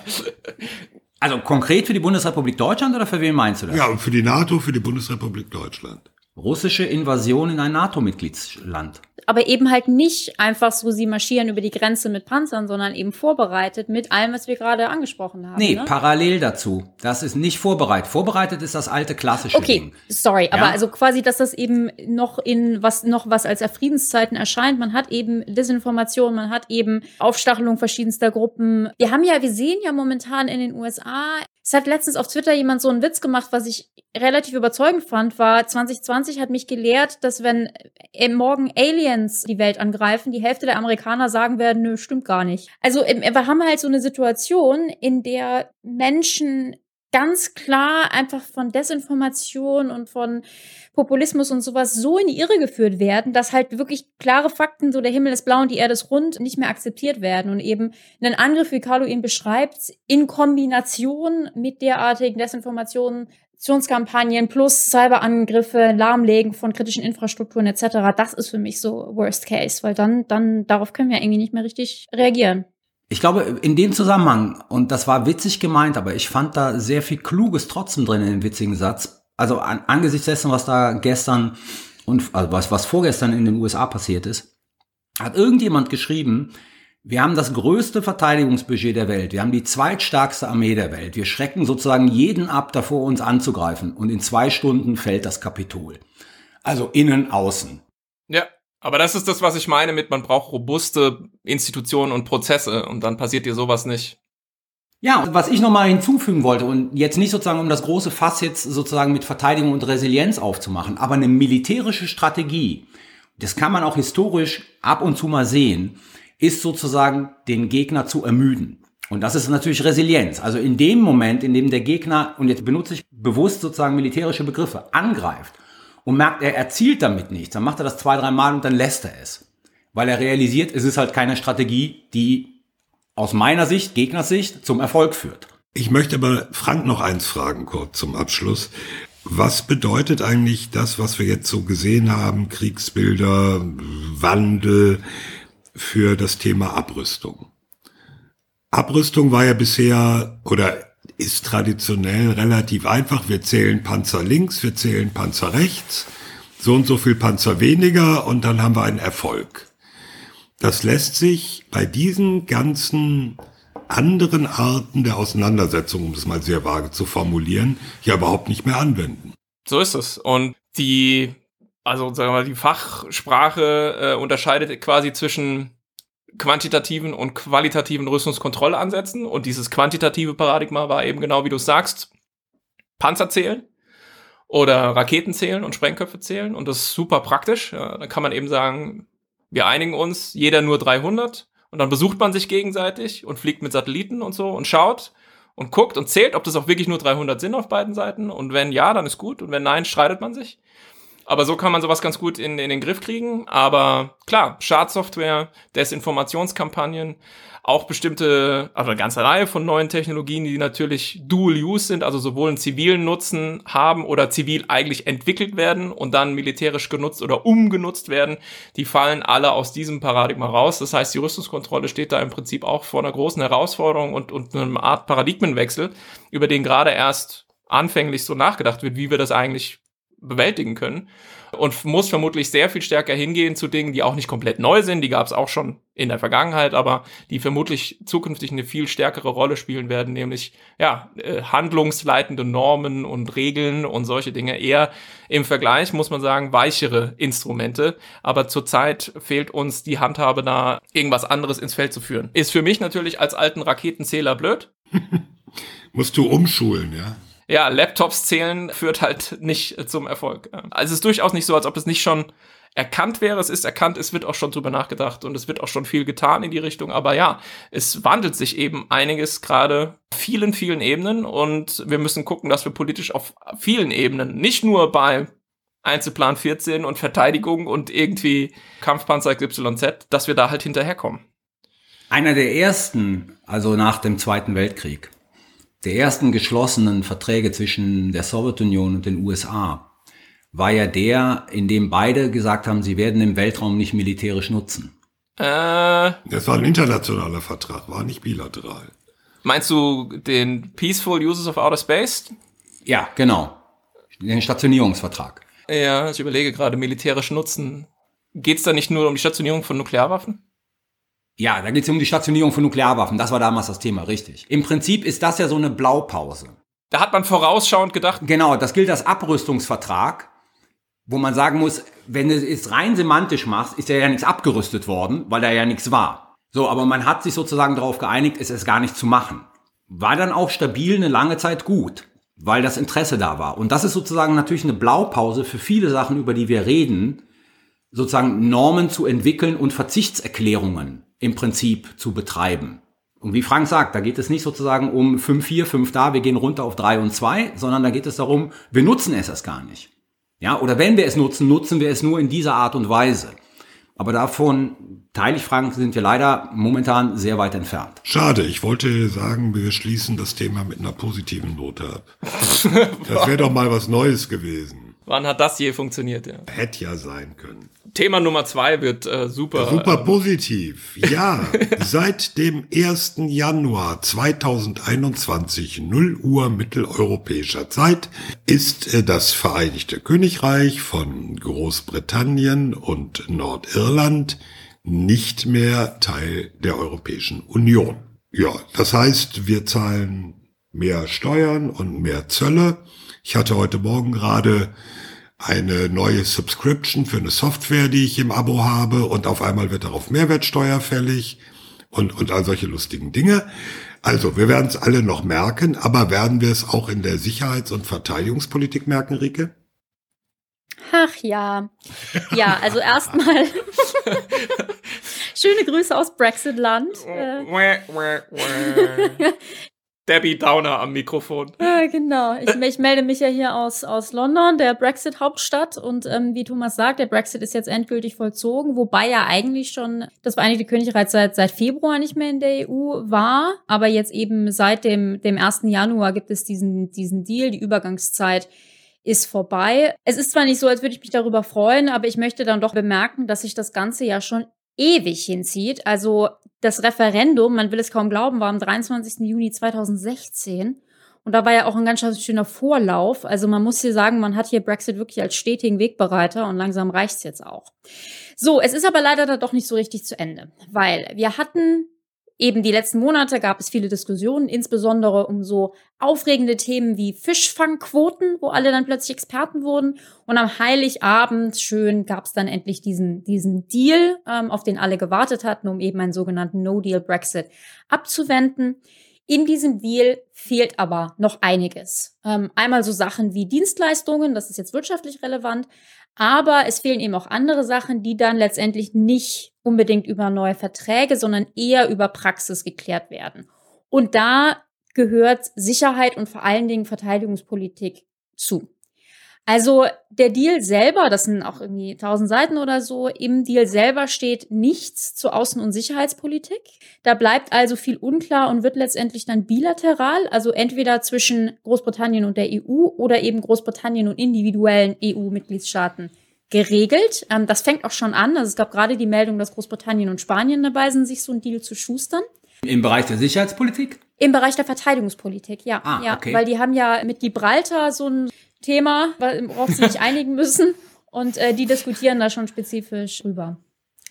Also konkret für die Bundesrepublik Deutschland oder für wen meinst du das? Ja, für die NATO, für die Bundesrepublik Deutschland. Russische Invasion in ein NATO-Mitgliedsland aber eben halt nicht einfach so, sie marschieren über die Grenze mit Panzern, sondern eben vorbereitet mit allem, was wir gerade angesprochen haben. Nee, ne? parallel dazu. Das ist nicht vorbereitet. Vorbereitet ist das alte klassische okay, Ding. sorry, ja? aber also quasi, dass das eben noch in was noch was als Friedenszeiten erscheint. Man hat eben Desinformation, man hat eben Aufstachelung verschiedenster Gruppen. Wir haben ja, wir sehen ja momentan in den USA, es hat letztens auf Twitter jemand so einen Witz gemacht, was ich relativ überzeugend fand, war 2020 hat mich gelehrt, dass wenn äh, morgen Aliens die Welt angreifen, die Hälfte der Amerikaner sagen werden, nö, stimmt gar nicht. Also wir haben halt so eine Situation, in der Menschen ganz klar einfach von Desinformation und von Populismus und sowas so in die Irre geführt werden, dass halt wirklich klare Fakten, so der Himmel ist blau und die Erde ist rund, nicht mehr akzeptiert werden und eben einen Angriff, wie Carlo ihn beschreibt, in Kombination mit derartigen Desinformationskampagnen plus Cyberangriffe, Lahmlegen von kritischen Infrastrukturen etc. Das ist für mich so Worst Case, weil dann, dann darauf können wir irgendwie nicht mehr richtig reagieren. Ich glaube, in dem Zusammenhang, und das war witzig gemeint, aber ich fand da sehr viel Kluges trotzdem drin in dem witzigen Satz. Also an, angesichts dessen, was da gestern und also was, was vorgestern in den USA passiert ist, hat irgendjemand geschrieben, wir haben das größte Verteidigungsbudget der Welt. Wir haben die zweitstärkste Armee der Welt. Wir schrecken sozusagen jeden ab, davor uns anzugreifen. Und in zwei Stunden fällt das Kapitol. Also innen, außen. Ja. Aber das ist das, was ich meine mit, man braucht robuste Institutionen und Prozesse und dann passiert dir sowas nicht. Ja, was ich nochmal hinzufügen wollte und jetzt nicht sozusagen, um das große Fass jetzt sozusagen mit Verteidigung und Resilienz aufzumachen, aber eine militärische Strategie, das kann man auch historisch ab und zu mal sehen, ist sozusagen den Gegner zu ermüden. Und das ist natürlich Resilienz. Also in dem Moment, in dem der Gegner, und jetzt benutze ich bewusst sozusagen militärische Begriffe, angreift und merkt, er erzielt damit nichts, dann macht er das zwei, drei Mal und dann lässt er es. Weil er realisiert, es ist halt keine Strategie, die aus meiner Sicht, Gegnersicht, zum Erfolg führt. Ich möchte aber Frank noch eins fragen, kurz zum Abschluss. Was bedeutet eigentlich das, was wir jetzt so gesehen haben, Kriegsbilder, Wandel für das Thema Abrüstung? Abrüstung war ja bisher oder ist traditionell relativ einfach. Wir zählen Panzer links, wir zählen Panzer rechts, so und so viel Panzer weniger und dann haben wir einen Erfolg. Das lässt sich bei diesen ganzen anderen Arten der Auseinandersetzung, um das mal sehr vage zu formulieren, ja überhaupt nicht mehr anwenden. So ist es. Und die, also sagen wir mal, die Fachsprache äh, unterscheidet quasi zwischen quantitativen und qualitativen Rüstungskontrollansätzen. Und dieses quantitative Paradigma war eben genau wie du sagst, Panzer zählen oder Raketen zählen und Sprengköpfe zählen. Und das ist super praktisch. Ja, da kann man eben sagen, wir einigen uns, jeder nur 300 und dann besucht man sich gegenseitig und fliegt mit Satelliten und so und schaut und guckt und zählt, ob das auch wirklich nur 300 sind auf beiden Seiten. Und wenn ja, dann ist gut. Und wenn nein, streitet man sich. Aber so kann man sowas ganz gut in, in den Griff kriegen. Aber klar, Schadsoftware, Desinformationskampagnen, auch bestimmte, also eine ganze Reihe von neuen Technologien, die natürlich Dual-Use sind, also sowohl einen zivilen Nutzen haben oder zivil eigentlich entwickelt werden und dann militärisch genutzt oder umgenutzt werden, die fallen alle aus diesem Paradigma raus. Das heißt, die Rüstungskontrolle steht da im Prinzip auch vor einer großen Herausforderung und, und einer Art Paradigmenwechsel, über den gerade erst anfänglich so nachgedacht wird, wie wir das eigentlich bewältigen können und muss vermutlich sehr viel stärker hingehen zu Dingen, die auch nicht komplett neu sind, die gab es auch schon in der Vergangenheit, aber die vermutlich zukünftig eine viel stärkere Rolle spielen werden, nämlich ja, äh, handlungsleitende Normen und Regeln und solche Dinge eher im Vergleich muss man sagen weichere Instrumente, aber zurzeit fehlt uns die Handhabe da irgendwas anderes ins Feld zu führen. Ist für mich natürlich als alten Raketenzähler blöd. Musst du umschulen, ja? Ja, Laptops zählen führt halt nicht zum Erfolg. Also es ist durchaus nicht so, als ob es nicht schon erkannt wäre. Es ist erkannt, es wird auch schon drüber nachgedacht und es wird auch schon viel getan in die Richtung. Aber ja, es wandelt sich eben einiges gerade vielen, vielen Ebenen und wir müssen gucken, dass wir politisch auf vielen Ebenen, nicht nur bei Einzelplan 14 und Verteidigung und irgendwie Kampfpanzer XYZ, dass wir da halt hinterherkommen. Einer der ersten, also nach dem Zweiten Weltkrieg, der ersten geschlossenen Verträge zwischen der Sowjetunion und den USA war ja der, in dem beide gesagt haben, sie werden im Weltraum nicht militärisch nutzen. Äh, das war ein internationaler Vertrag, war nicht bilateral. Meinst du den Peaceful Uses of Outer Space? Ja, genau. Den Stationierungsvertrag. Ja, ich überlege gerade, militärisch nutzen. Geht es da nicht nur um die Stationierung von Nuklearwaffen? Ja, da geht es um die Stationierung von Nuklearwaffen. Das war damals das Thema, richtig. Im Prinzip ist das ja so eine Blaupause. Da hat man vorausschauend gedacht. Genau, das gilt als Abrüstungsvertrag, wo man sagen muss, wenn du es rein semantisch machst, ist ja ja nichts abgerüstet worden, weil da ja nichts war. So, aber man hat sich sozusagen darauf geeinigt, es ist gar nicht zu machen. War dann auch stabil eine lange Zeit gut, weil das Interesse da war. Und das ist sozusagen natürlich eine Blaupause für viele Sachen, über die wir reden, sozusagen Normen zu entwickeln und Verzichtserklärungen im Prinzip zu betreiben. Und wie Frank sagt, da geht es nicht sozusagen um 5 hier, 5 da, wir gehen runter auf 3 und 2, sondern da geht es darum, wir nutzen es erst gar nicht. Ja, oder wenn wir es nutzen, nutzen wir es nur in dieser Art und Weise. Aber davon, teile ich Frank, sind wir leider momentan sehr weit entfernt. Schade, ich wollte sagen, wir schließen das Thema mit einer positiven Note ab. Das wäre doch mal was Neues gewesen. Wann hat das je funktioniert? Ja? Hätte ja sein können. Thema Nummer zwei wird äh, super. Ja, super positiv. Ja, seit dem 1. Januar 2021, 0 Uhr mitteleuropäischer Zeit, ist äh, das Vereinigte Königreich von Großbritannien und Nordirland nicht mehr Teil der Europäischen Union. Ja, das heißt, wir zahlen mehr Steuern und mehr Zölle. Ich hatte heute Morgen gerade eine neue Subscription für eine Software, die ich im Abo habe und auf einmal wird darauf Mehrwertsteuer fällig und, und all solche lustigen Dinge. Also, wir werden es alle noch merken, aber werden wir es auch in der Sicherheits- und Verteidigungspolitik merken, Rike? Ach ja. Ja, also erstmal schöne Grüße aus Brexit-Land. Debbie Downer am Mikrofon. Ja, genau. Ich, ich, melde mich ja hier aus, aus London, der Brexit-Hauptstadt. Und ähm, wie Thomas sagt, der Brexit ist jetzt endgültig vollzogen, wobei ja eigentlich schon das Vereinigte Königreich seit, seit Februar nicht mehr in der EU war. Aber jetzt eben seit dem, dem 1. Januar gibt es diesen, diesen Deal, die Übergangszeit ist vorbei. Es ist zwar nicht so, als würde ich mich darüber freuen, aber ich möchte dann doch bemerken, dass sich das Ganze ja schon ewig hinzieht. Also das Referendum, man will es kaum glauben, war am 23. Juni 2016. Und da war ja auch ein ganz schöner Vorlauf. Also man muss hier sagen, man hat hier Brexit wirklich als stetigen Wegbereiter und langsam reicht's jetzt auch. So, es ist aber leider da doch nicht so richtig zu Ende, weil wir hatten Eben die letzten Monate gab es viele Diskussionen, insbesondere um so aufregende Themen wie Fischfangquoten, wo alle dann plötzlich Experten wurden. Und am Heiligabend schön gab es dann endlich diesen, diesen Deal, ähm, auf den alle gewartet hatten, um eben einen sogenannten No-Deal-Brexit abzuwenden. In diesem Deal fehlt aber noch einiges. Ähm, einmal so Sachen wie Dienstleistungen, das ist jetzt wirtschaftlich relevant, aber es fehlen eben auch andere Sachen, die dann letztendlich nicht unbedingt über neue Verträge, sondern eher über Praxis geklärt werden. Und da gehört Sicherheit und vor allen Dingen Verteidigungspolitik zu. Also der Deal selber, das sind auch irgendwie tausend Seiten oder so, im Deal selber steht nichts zur Außen- und Sicherheitspolitik. Da bleibt also viel unklar und wird letztendlich dann bilateral, also entweder zwischen Großbritannien und der EU oder eben Großbritannien und individuellen EU-Mitgliedstaaten geregelt. Ähm, das fängt auch schon an. Also es gab gerade die Meldung, dass Großbritannien und Spanien dabei sind, sich so ein Deal zu schustern. Im Bereich der Sicherheitspolitik? Im Bereich der Verteidigungspolitik, ja. Ah, ja okay. Weil die haben ja mit Gibraltar so ein Thema, worauf sie sich einigen müssen. Und äh, die diskutieren da schon spezifisch drüber.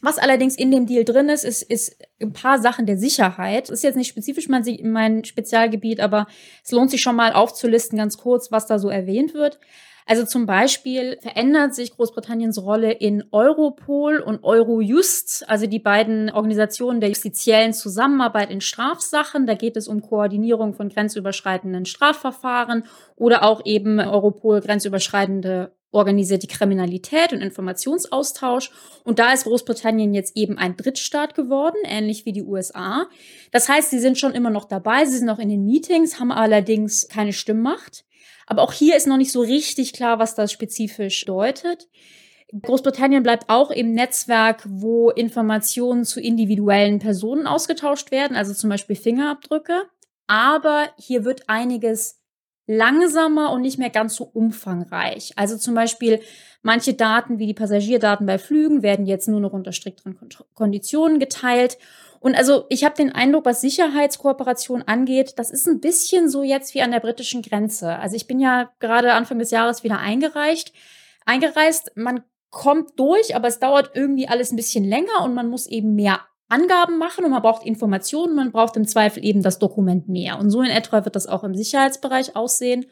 Was allerdings in dem Deal drin ist, ist, ist ein paar Sachen der Sicherheit. Das ist jetzt nicht spezifisch mein, mein Spezialgebiet, aber es lohnt sich schon mal aufzulisten, ganz kurz, was da so erwähnt wird. Also zum Beispiel verändert sich Großbritanniens Rolle in Europol und Eurojust, also die beiden Organisationen der justiziellen Zusammenarbeit in Strafsachen. Da geht es um Koordinierung von grenzüberschreitenden Strafverfahren oder auch eben Europol grenzüberschreitende organisierte Kriminalität und Informationsaustausch. Und da ist Großbritannien jetzt eben ein Drittstaat geworden, ähnlich wie die USA. Das heißt, sie sind schon immer noch dabei, sie sind auch in den Meetings, haben allerdings keine Stimmmacht. Aber auch hier ist noch nicht so richtig klar, was das spezifisch bedeutet. Großbritannien bleibt auch im Netzwerk, wo Informationen zu individuellen Personen ausgetauscht werden, also zum Beispiel Fingerabdrücke. Aber hier wird einiges langsamer und nicht mehr ganz so umfangreich. Also zum Beispiel manche Daten wie die Passagierdaten bei Flügen werden jetzt nur noch unter strikteren Konditionen geteilt. Und also ich habe den Eindruck, was Sicherheitskooperation angeht, das ist ein bisschen so jetzt wie an der britischen Grenze. Also ich bin ja gerade Anfang des Jahres wieder eingereicht, eingereist. Man kommt durch, aber es dauert irgendwie alles ein bisschen länger und man muss eben mehr Angaben machen und man braucht Informationen, man braucht im Zweifel eben das Dokument mehr. Und so in etwa wird das auch im Sicherheitsbereich aussehen.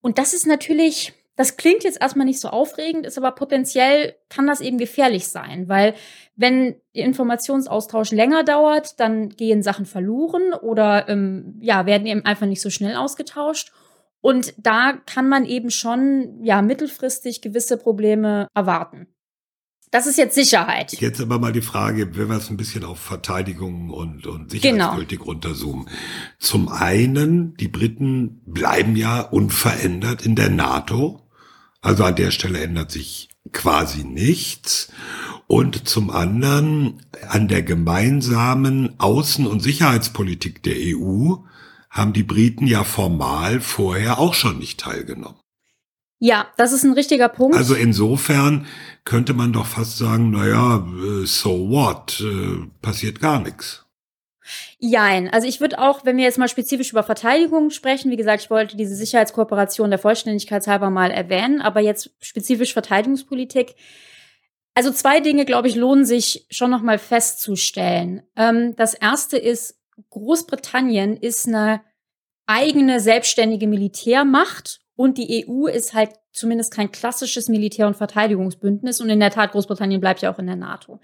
Und das ist natürlich, das klingt jetzt erstmal nicht so aufregend, ist aber potenziell kann das eben gefährlich sein, weil wenn der Informationsaustausch länger dauert, dann gehen Sachen verloren oder ähm, ja, werden eben einfach nicht so schnell ausgetauscht. Und da kann man eben schon ja mittelfristig gewisse Probleme erwarten. Das ist jetzt Sicherheit. Jetzt aber mal die Frage, wenn wir es ein bisschen auf Verteidigung und, und Sicherheitspolitik genau. runterzoomen. Zum einen, die Briten bleiben ja unverändert in der NATO. Also an der Stelle ändert sich quasi nichts. Und zum anderen, an der gemeinsamen Außen- und Sicherheitspolitik der EU haben die Briten ja formal vorher auch schon nicht teilgenommen. Ja, das ist ein richtiger Punkt. Also insofern könnte man doch fast sagen, naja, so what, passiert gar nichts. Jein. Also ich würde auch, wenn wir jetzt mal spezifisch über Verteidigung sprechen, wie gesagt, ich wollte diese Sicherheitskooperation der Vollständigkeit halber mal erwähnen, aber jetzt spezifisch Verteidigungspolitik. Also zwei Dinge, glaube ich, lohnen sich schon noch mal festzustellen. Ähm, das erste ist, Großbritannien ist eine eigene selbstständige Militärmacht und die EU ist halt zumindest kein klassisches Militär- und Verteidigungsbündnis. Und in der Tat, Großbritannien bleibt ja auch in der NATO.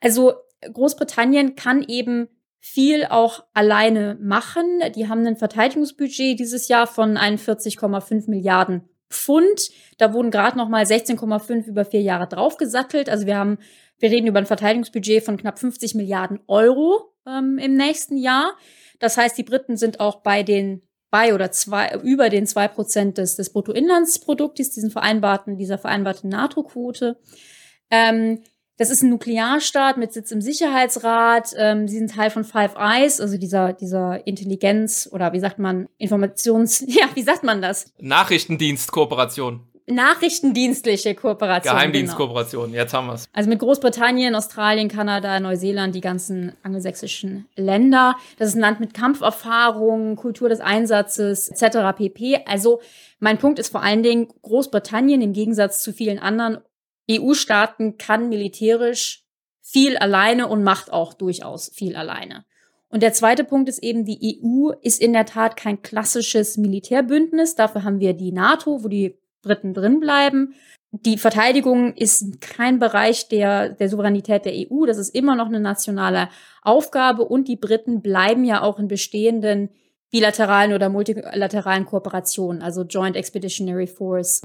Also Großbritannien kann eben viel auch alleine machen. Die haben ein Verteidigungsbudget dieses Jahr von 41,5 Milliarden Pfund. Da wurden gerade noch mal 16,5 über vier Jahre draufgesattelt. Also wir haben, wir reden über ein Verteidigungsbudget von knapp 50 Milliarden Euro ähm, im nächsten Jahr. Das heißt, die Briten sind auch bei den bei oder zwei, über den zwei Prozent des, des Bruttoinlandsproduktes, diesen vereinbarten, dieser vereinbarten NATO-Quote. Ähm, das ist ein Nuklearstaat mit Sitz im Sicherheitsrat. Ähm, sie sind Teil von Five Eyes, also dieser, dieser Intelligenz oder wie sagt man, Informations, ja, wie sagt man das? Nachrichtendienstkooperation. nachrichtendienstliche Kooperation. Geheimdienstkooperation, genau. jetzt haben wir's. Also mit Großbritannien, Australien, Kanada, Neuseeland, die ganzen angelsächsischen Länder. Das ist ein Land mit Kampferfahrung, Kultur des Einsatzes etc. pp. Also mein Punkt ist vor allen Dingen, Großbritannien im Gegensatz zu vielen anderen EU-Staaten kann militärisch viel alleine und macht auch durchaus viel alleine. Und der zweite Punkt ist eben, die EU ist in der Tat kein klassisches Militärbündnis. Dafür haben wir die NATO, wo die Briten drin bleiben. Die Verteidigung ist kein Bereich der, der Souveränität der EU. Das ist immer noch eine nationale Aufgabe. Und die Briten bleiben ja auch in bestehenden bilateralen oder multilateralen Kooperationen, also Joint Expeditionary Force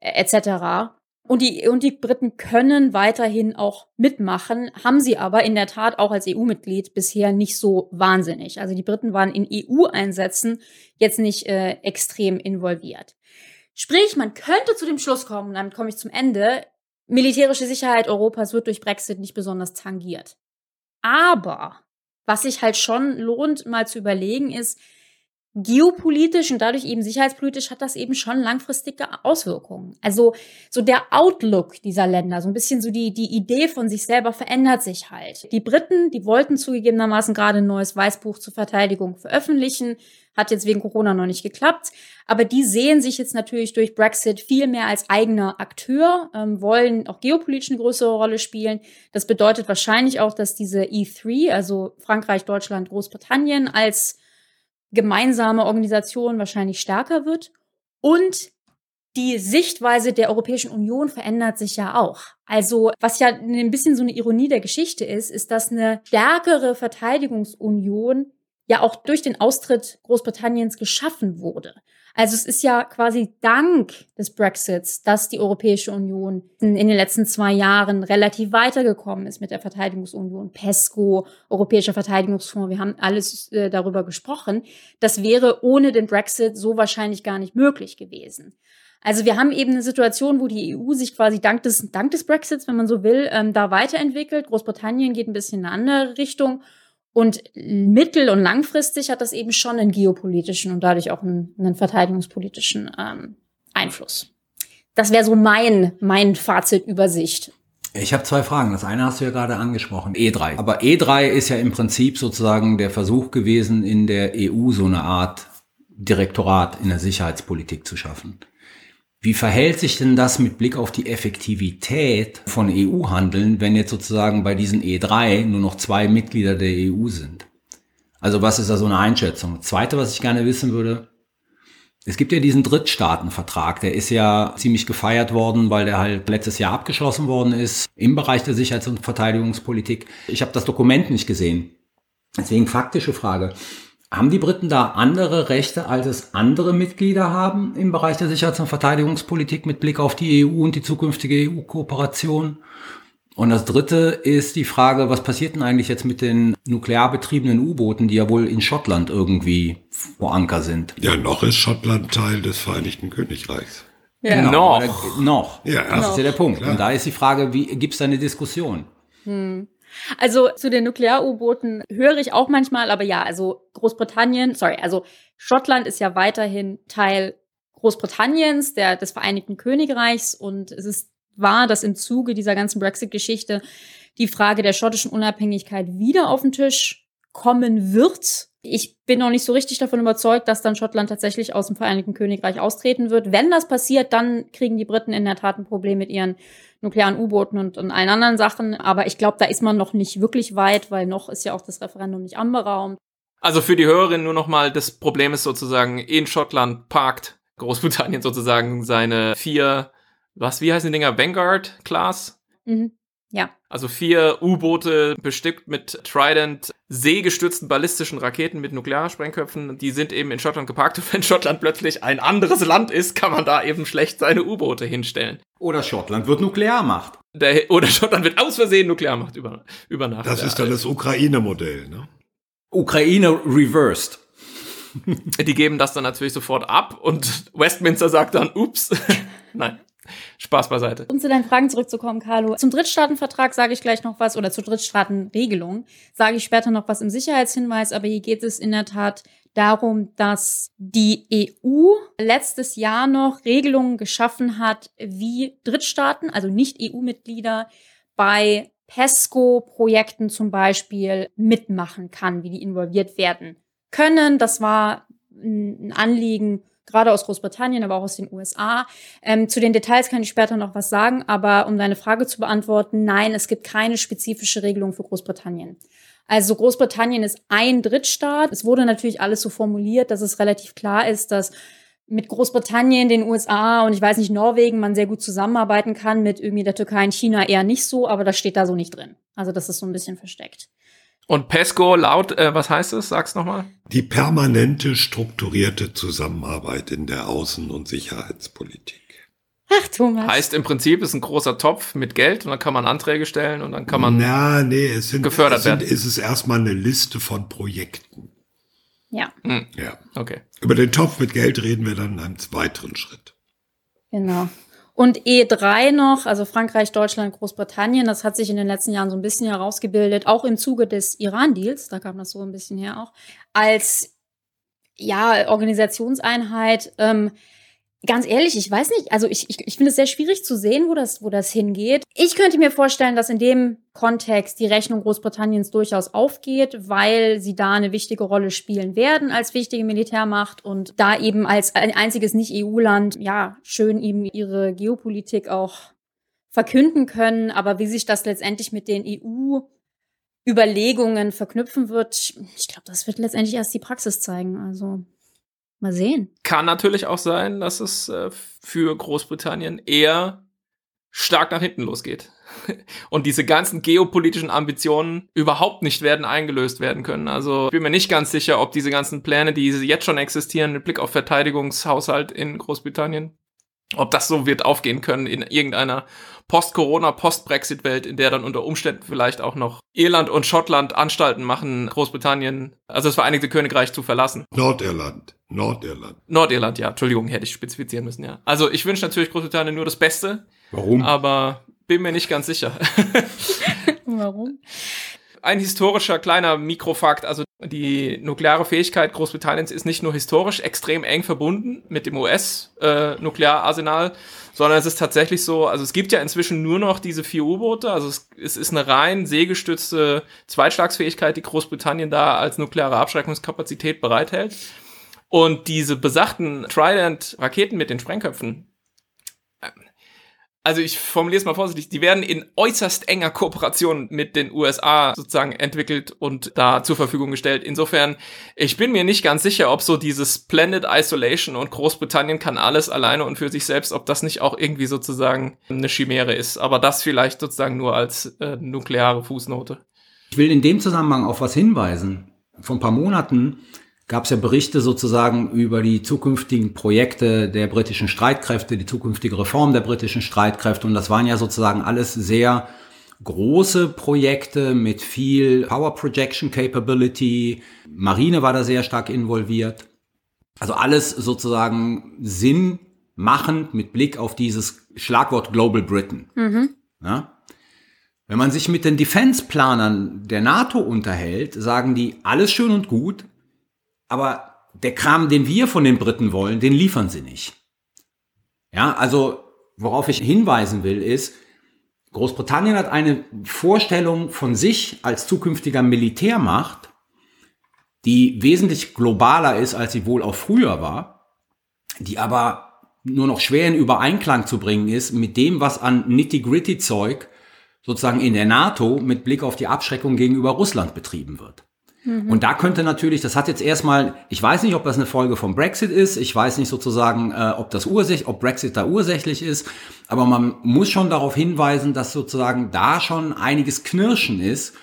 etc. Und die, und die Briten können weiterhin auch mitmachen, haben sie aber in der Tat auch als EU-Mitglied bisher nicht so wahnsinnig. Also die Briten waren in EU-Einsätzen jetzt nicht äh, extrem involviert. Sprich, man könnte zu dem Schluss kommen, damit komme ich zum Ende, militärische Sicherheit Europas wird durch Brexit nicht besonders tangiert. Aber was sich halt schon lohnt, mal zu überlegen, ist, geopolitisch und dadurch eben sicherheitspolitisch hat das eben schon langfristige Auswirkungen. Also so der Outlook dieser Länder, so ein bisschen so die, die Idee von sich selber verändert sich halt. Die Briten, die wollten zugegebenermaßen gerade ein neues Weißbuch zur Verteidigung veröffentlichen, hat jetzt wegen Corona noch nicht geklappt, aber die sehen sich jetzt natürlich durch Brexit viel mehr als eigener Akteur, ähm, wollen auch geopolitisch eine größere Rolle spielen. Das bedeutet wahrscheinlich auch, dass diese E3, also Frankreich, Deutschland, Großbritannien als gemeinsame Organisation wahrscheinlich stärker wird. Und die Sichtweise der Europäischen Union verändert sich ja auch. Also, was ja ein bisschen so eine Ironie der Geschichte ist, ist, dass eine stärkere Verteidigungsunion ja auch durch den Austritt Großbritanniens geschaffen wurde. Also es ist ja quasi dank des Brexits, dass die Europäische Union in, den letzten zwei Jahren relativ weitergekommen ist mit der Verteidigungsunion, PESCO, Europäischer Verteidigungsfonds. Wir haben alles äh, darüber gesprochen. Das wäre ohne den Brexit so wahrscheinlich gar nicht möglich gewesen. Also wir haben eben eine Situation, wo die EU sich quasi dank des, dank des Brexits, wenn man so will, ähm, da weiterentwickelt. Großbritannien geht ein bisschen in eine andere Richtung. Und mittel- und langfristig hat das eben schon einen geopolitischen und dadurch auch einen, einen verteidigungspolitischen ähm, Einfluss. Das wäre so mein, mein Fazitübersicht. Ich habe zwei Fragen. Das eine hast du ja gerade angesprochen, E3. Aber E3 ist ja im Prinzip sozusagen der Versuch gewesen, in der EU so eine Art Direktorat in der Sicherheitspolitik zu schaffen. Wie verhält sich denn das mit Blick auf die Effektivität von EU-Handeln, wenn jetzt sozusagen bei diesen E3 nur noch zwei Mitglieder der EU sind? Also was ist da so eine Einschätzung? Zweite, was ich gerne wissen würde, es gibt ja diesen Drittstaatenvertrag, der ist ja ziemlich gefeiert worden, weil der halt letztes Jahr abgeschlossen worden ist im Bereich der Sicherheits- und Verteidigungspolitik. Ich habe das Dokument nicht gesehen. Deswegen faktische Frage. Haben die Briten da andere Rechte, als es andere Mitglieder haben im Bereich der Sicherheits- und Verteidigungspolitik mit Blick auf die EU und die zukünftige EU-Kooperation? Und das dritte ist die Frage, was passiert denn eigentlich jetzt mit den nuklear betriebenen U-Booten, die ja wohl in Schottland irgendwie vor Anker sind? Ja, noch ist Schottland Teil des Vereinigten Königreichs. Ja. Genau, noch. noch. Ja, das ist ja der Punkt. Klar. Und da ist die Frage, wie gibt es da eine Diskussion? Hm. Also zu den Nuklear-U-Booten höre ich auch manchmal, aber ja, also Großbritannien, sorry, also Schottland ist ja weiterhin Teil Großbritanniens, der, des Vereinigten Königreichs und es ist wahr, dass im Zuge dieser ganzen Brexit-Geschichte die Frage der schottischen Unabhängigkeit wieder auf den Tisch kommen wird. Ich bin noch nicht so richtig davon überzeugt, dass dann Schottland tatsächlich aus dem Vereinigten Königreich austreten wird. Wenn das passiert, dann kriegen die Briten in der Tat ein Problem mit ihren nuklearen U-Booten und, und allen anderen Sachen. Aber ich glaube, da ist man noch nicht wirklich weit, weil noch ist ja auch das Referendum nicht anberaumt. Also für die Hörerin nur noch mal, das Problem ist sozusagen, in Schottland parkt Großbritannien sozusagen seine vier, was, wie heißen die Dinger, Vanguard-Class? Mhm. Ja. Also vier U-Boote bestückt mit Trident seegestützten ballistischen Raketen mit Nuklearsprengköpfen. Die sind eben in Schottland geparkt. Und wenn Schottland plötzlich ein anderes Land ist, kann man da eben schlecht seine U-Boote hinstellen. Oder Schottland wird Nuklearmacht. Der, oder Schottland wird aus Versehen Nuklearmacht über, über Nacht. Das ist dann das Ukraine-Modell, ne? Ukraine reversed. Die geben das dann natürlich sofort ab und Westminster sagt dann, ups. Nein. Spaß beiseite. Um zu deinen Fragen zurückzukommen, Carlo. Zum Drittstaatenvertrag sage ich gleich noch was oder zur Drittstaatenregelung sage ich später noch was im Sicherheitshinweis, aber hier geht es in der Tat darum, dass die EU letztes Jahr noch Regelungen geschaffen hat, wie Drittstaaten, also nicht EU-Mitglieder, bei PESCO-Projekten zum Beispiel mitmachen kann, wie die involviert werden können. Das war ein Anliegen gerade aus Großbritannien, aber auch aus den USA. Ähm, zu den Details kann ich später noch was sagen, aber um deine Frage zu beantworten, nein, es gibt keine spezifische Regelung für Großbritannien. Also Großbritannien ist ein Drittstaat. Es wurde natürlich alles so formuliert, dass es relativ klar ist, dass mit Großbritannien, den USA und ich weiß nicht, Norwegen man sehr gut zusammenarbeiten kann, mit irgendwie der Türkei und China eher nicht so, aber das steht da so nicht drin. Also das ist so ein bisschen versteckt. Und PESCO laut, äh, was heißt es? Sag's nochmal. Die permanente strukturierte Zusammenarbeit in der Außen- und Sicherheitspolitik. Ach, Thomas. Heißt im Prinzip, ist ein großer Topf mit Geld und dann kann man Anträge stellen und dann kann man Na, nee, es sind, gefördert es sind, werden. ist es erstmal eine Liste von Projekten. Ja, Hm, Ja. okay. Über den Topf mit Geld reden wir dann in einem weiteren Schritt. genau. Und E3 noch, also Frankreich, Deutschland, Großbritannien, das hat sich in den letzten Jahren so ein bisschen herausgebildet, auch im Zuge des Iran-Deals, da kam das so ein bisschen her auch, als ja, Organisationseinheit. Ähm, ganz ehrlich, ich weiß nicht, also ich, ich, ich finde es sehr schwierig zu sehen, wo das, wo das hingeht. Ich könnte mir vorstellen, dass in dem Kontext die Rechnung Großbritanniens durchaus aufgeht, weil sie da eine wichtige Rolle spielen werden als wichtige Militärmacht und da eben als ein einziges Nicht-EU-Land, ja, schön eben ihre Geopolitik auch verkünden können. Aber wie sich das letztendlich mit den EU Überlegungen verknüpfen wird, ich glaube, das wird letztendlich erst die Praxis zeigen. Also mal sehen. Kann natürlich auch sein, dass es äh, für Großbritannien eher stark nach hinten losgeht. Und diese ganzen geopolitischen Ambitionen überhaupt nicht werden eingelöst werden können. Also ich bin mir nicht ganz sicher, ob diese ganzen Pläne, die jetzt schon existieren, mit Blick auf Verteidigungshaushalt in Großbritannien, ob das so wird aufgehen können in irgendeiner Post-Corona, Post-Brexit-Welt, in der dann unter Umständen vielleicht auch noch Irland und Schottland Anstalten machen, Großbritannien, also das Vereinigte Königreich zu verlassen. Nordirland. Nordirland. Nordirland, ja, Entschuldigung, hätte ich spezifizieren müssen, ja. Also ich wünsche natürlich Großbritannien nur das Beste, Warum? aber bin mir nicht ganz sicher. Warum? Ein historischer kleiner Mikrofakt, also die nukleare Fähigkeit Großbritanniens ist nicht nur historisch extrem eng verbunden mit dem US-Nukleararsenal, sondern es ist tatsächlich so, also es gibt ja inzwischen nur noch diese vier U-Boote, also es, es ist eine rein seegestützte Zweitschlagsfähigkeit, die Großbritannien da als nukleare Abschreckungskapazität bereithält. Und diese besagten Trident-Raketen mit den Sprengköpfen, also ich formuliere es mal vorsichtig, die werden in äußerst enger Kooperation mit den USA sozusagen entwickelt und da zur Verfügung gestellt. Insofern, ich bin mir nicht ganz sicher, ob so dieses Splendid Isolation und Großbritannien kann alles alleine und für sich selbst, ob das nicht auch irgendwie sozusagen eine Chimäre ist. Aber das vielleicht sozusagen nur als äh, nukleare Fußnote. Ich will in dem Zusammenhang auf was hinweisen. Vor ein paar Monaten gab es ja Berichte sozusagen über die zukünftigen Projekte der britischen Streitkräfte, die zukünftige Reform der britischen Streitkräfte. Und das waren ja sozusagen alles sehr große Projekte mit viel Power Projection Capability. Marine war da sehr stark involviert. Also alles sozusagen sinnmachend mit Blick auf dieses Schlagwort Global Britain. Mhm. Ja? Wenn man sich mit den Defense-Planern der NATO unterhält, sagen die, alles schön und gut, aber der Kram, den wir von den Briten wollen, den liefern sie nicht. Ja, also worauf ich hinweisen will, ist, Großbritannien hat eine Vorstellung von sich als zukünftiger Militärmacht, die wesentlich globaler ist, als sie wohl auch früher war, die aber nur noch schwer in Übereinklang zu bringen ist mit dem, was an Nitty-Gritty-Zeug sozusagen in der NATO mit Blick auf die Abschreckung gegenüber Russland betrieben wird. Und da könnte natürlich, das hat jetzt erstmal, ich weiß nicht, ob das eine Folge vom Brexit ist, ich weiß nicht sozusagen, äh, ob das ursächlich, ob Brexit da ursächlich ist, aber man muss schon darauf hinweisen, dass sozusagen da schon einiges Knirschen ist,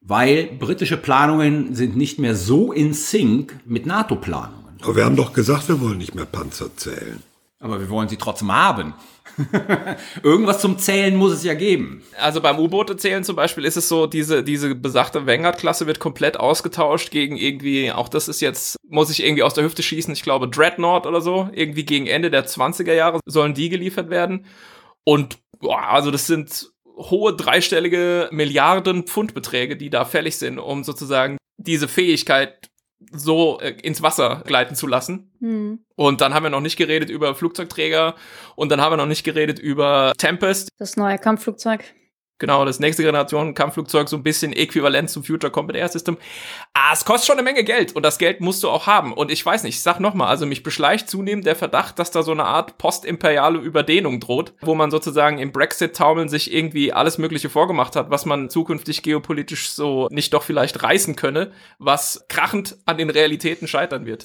weil britische Planungen sind nicht mehr so in Sync mit NATO-Planungen. Aber wir haben doch gesagt, wir wollen nicht mehr Panzer zählen. Aber wir wollen sie trotzdem haben. Irgendwas zum Zählen muss es ja geben. Also beim U-Boote zählen zum Beispiel ist es so, diese, diese besagte Vanguard-Klasse wird komplett ausgetauscht gegen irgendwie, auch das ist jetzt, muss ich irgendwie aus der Hüfte schießen, ich glaube Dreadnought oder so, irgendwie gegen Ende der 20er Jahre sollen die geliefert werden. Und boah, also das sind hohe dreistellige Milliarden Pfundbeträge, die da fällig sind, um sozusagen diese Fähigkeit so äh, ins Wasser gleiten zu lassen. Hm. Und dann haben wir noch nicht geredet über Flugzeugträger und dann haben wir noch nicht geredet über Tempest. Das neue Kampfflugzeug. Genau, das nächste Generation Kampfflugzeug, so ein bisschen äquivalent zum Future Combat Air System. Ah, es kostet schon eine Menge Geld und das Geld musst du auch haben. Und ich weiß nicht, ich sag nochmal, also mich beschleicht zunehmend der Verdacht, dass da so eine Art postimperiale Überdehnung droht, wo man sozusagen im Brexit-Taumeln sich irgendwie alles Mögliche vorgemacht hat, was man zukünftig geopolitisch so nicht doch vielleicht reißen könne, was krachend an den Realitäten scheitern wird.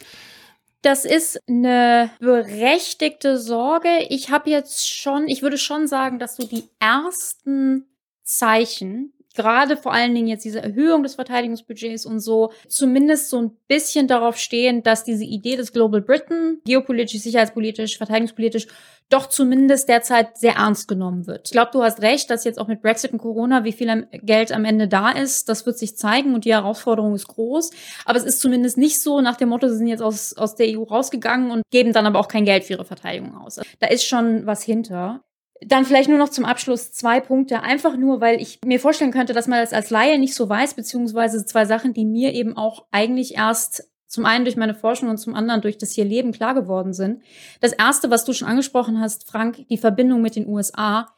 Das ist eine berechtigte Sorge. Ich habe jetzt schon, ich würde schon sagen, dass so die ersten Zeichen, gerade vor allen Dingen jetzt diese Erhöhung des Verteidigungsbudgets und so, zumindest so ein bisschen darauf stehen, dass diese Idee des Global Britain, geopolitisch, sicherheitspolitisch, verteidigungspolitisch, doch zumindest derzeit sehr ernst genommen wird. Ich glaube, du hast recht, dass jetzt auch mit Brexit und Corona, wie viel Geld am Ende da ist, das wird sich zeigen und die Herausforderung ist groß. Aber es ist zumindest nicht so nach dem Motto, sie sind jetzt aus, aus der EU rausgegangen und geben dann aber auch kein Geld für ihre Verteidigung aus. Da ist schon was hinter. Dann vielleicht nur noch zum Abschluss zwei Punkte. Einfach nur, weil ich mir vorstellen könnte, dass man das als Laie nicht so weiß, beziehungsweise zwei Sachen, die mir eben auch eigentlich erst zum einen durch meine Forschung und zum anderen durch das hier Leben klar geworden sind. Das erste, was du schon angesprochen hast, Frank, die Verbindung mit den USA.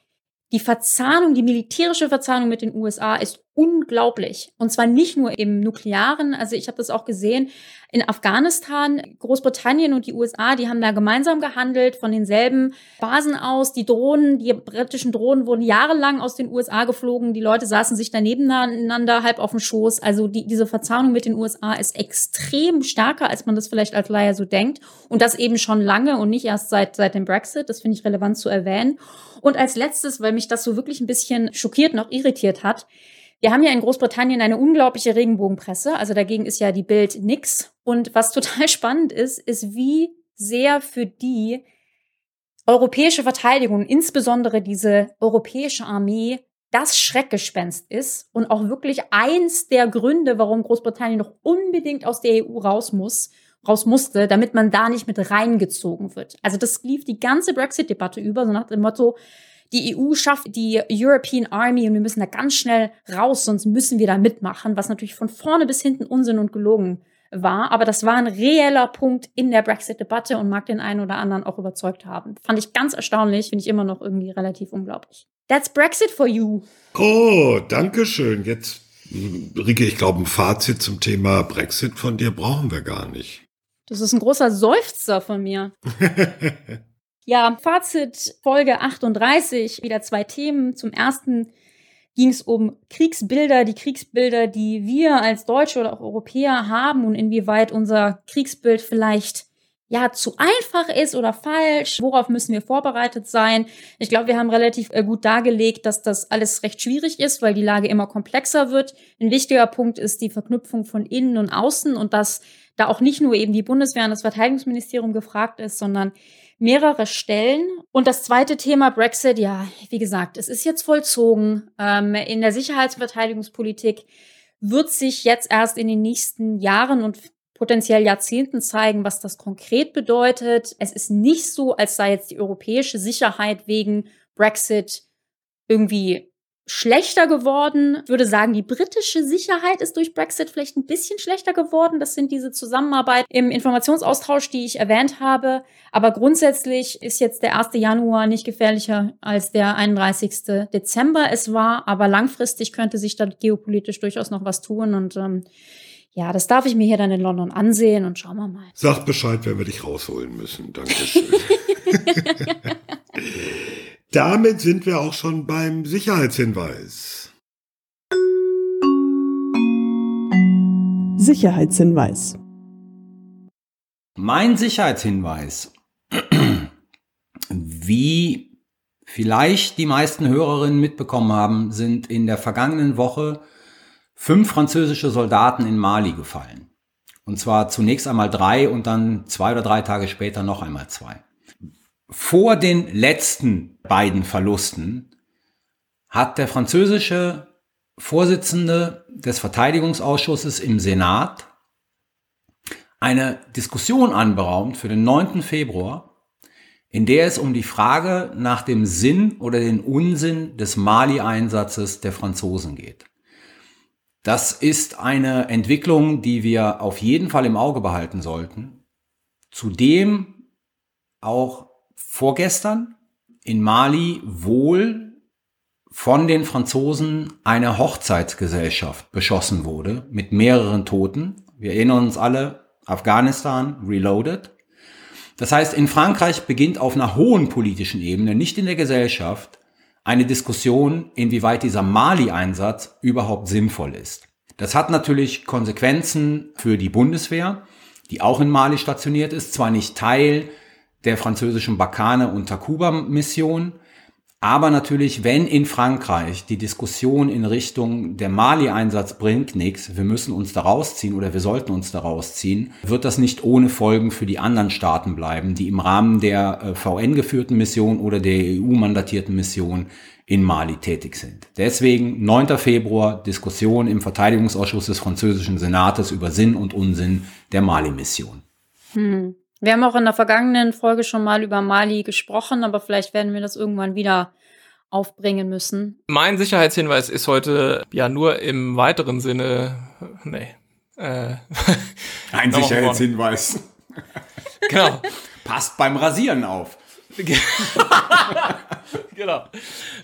Die Verzahnung, die militärische Verzahnung mit den USA ist unglaublich. Und zwar nicht nur im Nuklearen. Also ich habe das auch gesehen in Afghanistan. Großbritannien und die USA, die haben da gemeinsam gehandelt von denselben Basen aus. Die Drohnen, die britischen Drohnen wurden jahrelang aus den USA geflogen. Die Leute saßen sich da nebeneinander halb auf dem Schoß. Also die, diese Verzahnung mit den USA ist extrem stärker, als man das vielleicht als Laie so denkt. Und das eben schon lange und nicht erst seit, seit dem Brexit. Das finde ich relevant zu erwähnen. Und als letztes, weil mich das so wirklich ein bisschen schockiert und auch irritiert hat, wir haben ja in Großbritannien eine unglaubliche Regenbogenpresse, also dagegen ist ja die Bild nix. Und was total spannend ist, ist, wie sehr für die europäische Verteidigung, insbesondere diese europäische Armee, das Schreckgespenst ist und auch wirklich eins der Gründe, warum Großbritannien noch unbedingt aus der EU raus muss, raus musste, damit man da nicht mit reingezogen wird. Also das lief die ganze Brexit-Debatte über, so nach dem Motto, die EU schafft die European Army und wir müssen da ganz schnell raus, sonst müssen wir da mitmachen, was natürlich von vorne bis hinten Unsinn und gelogen war. Aber das war ein reeller Punkt in der Brexit-Debatte und mag den einen oder anderen auch überzeugt haben. Fand ich ganz erstaunlich, finde ich immer noch irgendwie relativ unglaublich. That's Brexit for you. Oh, danke schön. Jetzt, Rike, ich glaube, ein Fazit zum Thema Brexit von dir brauchen wir gar nicht. Das ist ein großer Seufzer von mir. Ja, Fazit Folge 38, wieder zwei Themen. Zum ersten ging es um Kriegsbilder, die Kriegsbilder, die wir als Deutsche oder auch Europäer haben und inwieweit unser Kriegsbild vielleicht ja zu einfach ist oder falsch. Worauf müssen wir vorbereitet sein? Ich glaube, wir haben relativ äh, gut dargelegt, dass das alles recht schwierig ist, weil die Lage immer komplexer wird. Ein wichtiger Punkt ist die Verknüpfung von innen und außen und dass da auch nicht nur eben die Bundeswehr und das Verteidigungsministerium gefragt ist, sondern mehrere Stellen. Und das zweite Thema Brexit, ja, wie gesagt, es ist jetzt vollzogen. Ähm, in der Sicherheits- und Verteidigungspolitik wird sich jetzt erst in den nächsten Jahren und potenziell Jahrzehnten zeigen, was das konkret bedeutet. Es ist nicht so, als sei jetzt die europäische Sicherheit wegen Brexit irgendwie schlechter geworden. Ich würde sagen, die britische Sicherheit ist durch Brexit vielleicht ein bisschen schlechter geworden. Das sind diese Zusammenarbeit im Informationsaustausch, die ich erwähnt habe. Aber grundsätzlich ist jetzt der 1. Januar nicht gefährlicher als der 31. Dezember es war. Aber langfristig könnte sich da geopolitisch durchaus noch was tun. Und ähm, ja, das darf ich mir hier dann in London ansehen und schauen wir mal. Sag Bescheid, wenn wir dich rausholen müssen. Dankeschön. Damit sind wir auch schon beim Sicherheitshinweis. Sicherheitshinweis. Mein Sicherheitshinweis. Wie vielleicht die meisten Hörerinnen mitbekommen haben, sind in der vergangenen Woche fünf französische Soldaten in Mali gefallen. Und zwar zunächst einmal drei und dann zwei oder drei Tage später noch einmal zwei. Vor den letzten beiden Verlusten hat der französische Vorsitzende des Verteidigungsausschusses im Senat eine Diskussion anberaumt für den 9. Februar, in der es um die Frage nach dem Sinn oder den Unsinn des Mali-Einsatzes der Franzosen geht. Das ist eine Entwicklung, die wir auf jeden Fall im Auge behalten sollten. Zudem auch vorgestern in Mali wohl von den Franzosen eine Hochzeitsgesellschaft beschossen wurde mit mehreren Toten. Wir erinnern uns alle, Afghanistan reloaded. Das heißt, in Frankreich beginnt auf einer hohen politischen Ebene, nicht in der Gesellschaft, eine Diskussion, inwieweit dieser Mali-Einsatz überhaupt sinnvoll ist. Das hat natürlich Konsequenzen für die Bundeswehr, die auch in Mali stationiert ist, zwar nicht Teil der französischen Bakane und Takuba-Mission, aber natürlich, wenn in Frankreich die Diskussion in Richtung der Mali-Einsatz bringt nichts, wir müssen uns da rausziehen oder wir sollten uns da rausziehen, wird das nicht ohne Folgen für die anderen Staaten bleiben, die im Rahmen der äh, VN geführten Mission oder der EU-mandatierten Mission in Mali tätig sind. Deswegen 9. Februar Diskussion im Verteidigungsausschuss des französischen Senates über Sinn und Unsinn der Mali-Mission. Hm. Wir haben auch in der vergangenen Folge schon mal über Mali gesprochen, aber vielleicht werden wir das irgendwann wieder aufbringen müssen. Mein Sicherheitshinweis ist heute ja nur im weiteren Sinne, nee. Äh, Ein Sicherheitshinweis. genau. Passt beim Rasieren auf. genau.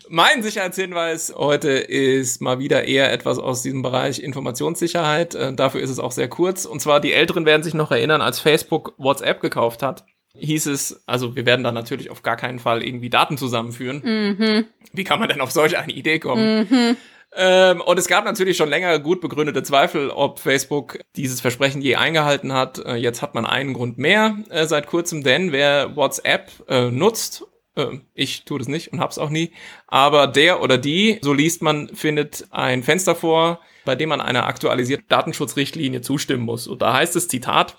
Mein Sicherheitshinweis heute ist mal wieder eher etwas aus diesem Bereich Informationssicherheit. Äh, dafür ist es auch sehr kurz. Und zwar, die Älteren werden sich noch erinnern, als Facebook WhatsApp gekauft hat, hieß es, also wir werden da natürlich auf gar keinen Fall irgendwie Daten zusammenführen. Mhm. Wie kann man denn auf solch eine Idee kommen? Mhm. Ähm, und es gab natürlich schon länger gut begründete Zweifel, ob Facebook dieses Versprechen je eingehalten hat. Äh, jetzt hat man einen Grund mehr äh, seit kurzem, denn wer WhatsApp äh, nutzt, äh, ich tue das nicht und hab's auch nie, aber der oder die, so liest man, findet ein Fenster vor, bei dem man einer aktualisierten Datenschutzrichtlinie zustimmen muss. Und da heißt es, Zitat,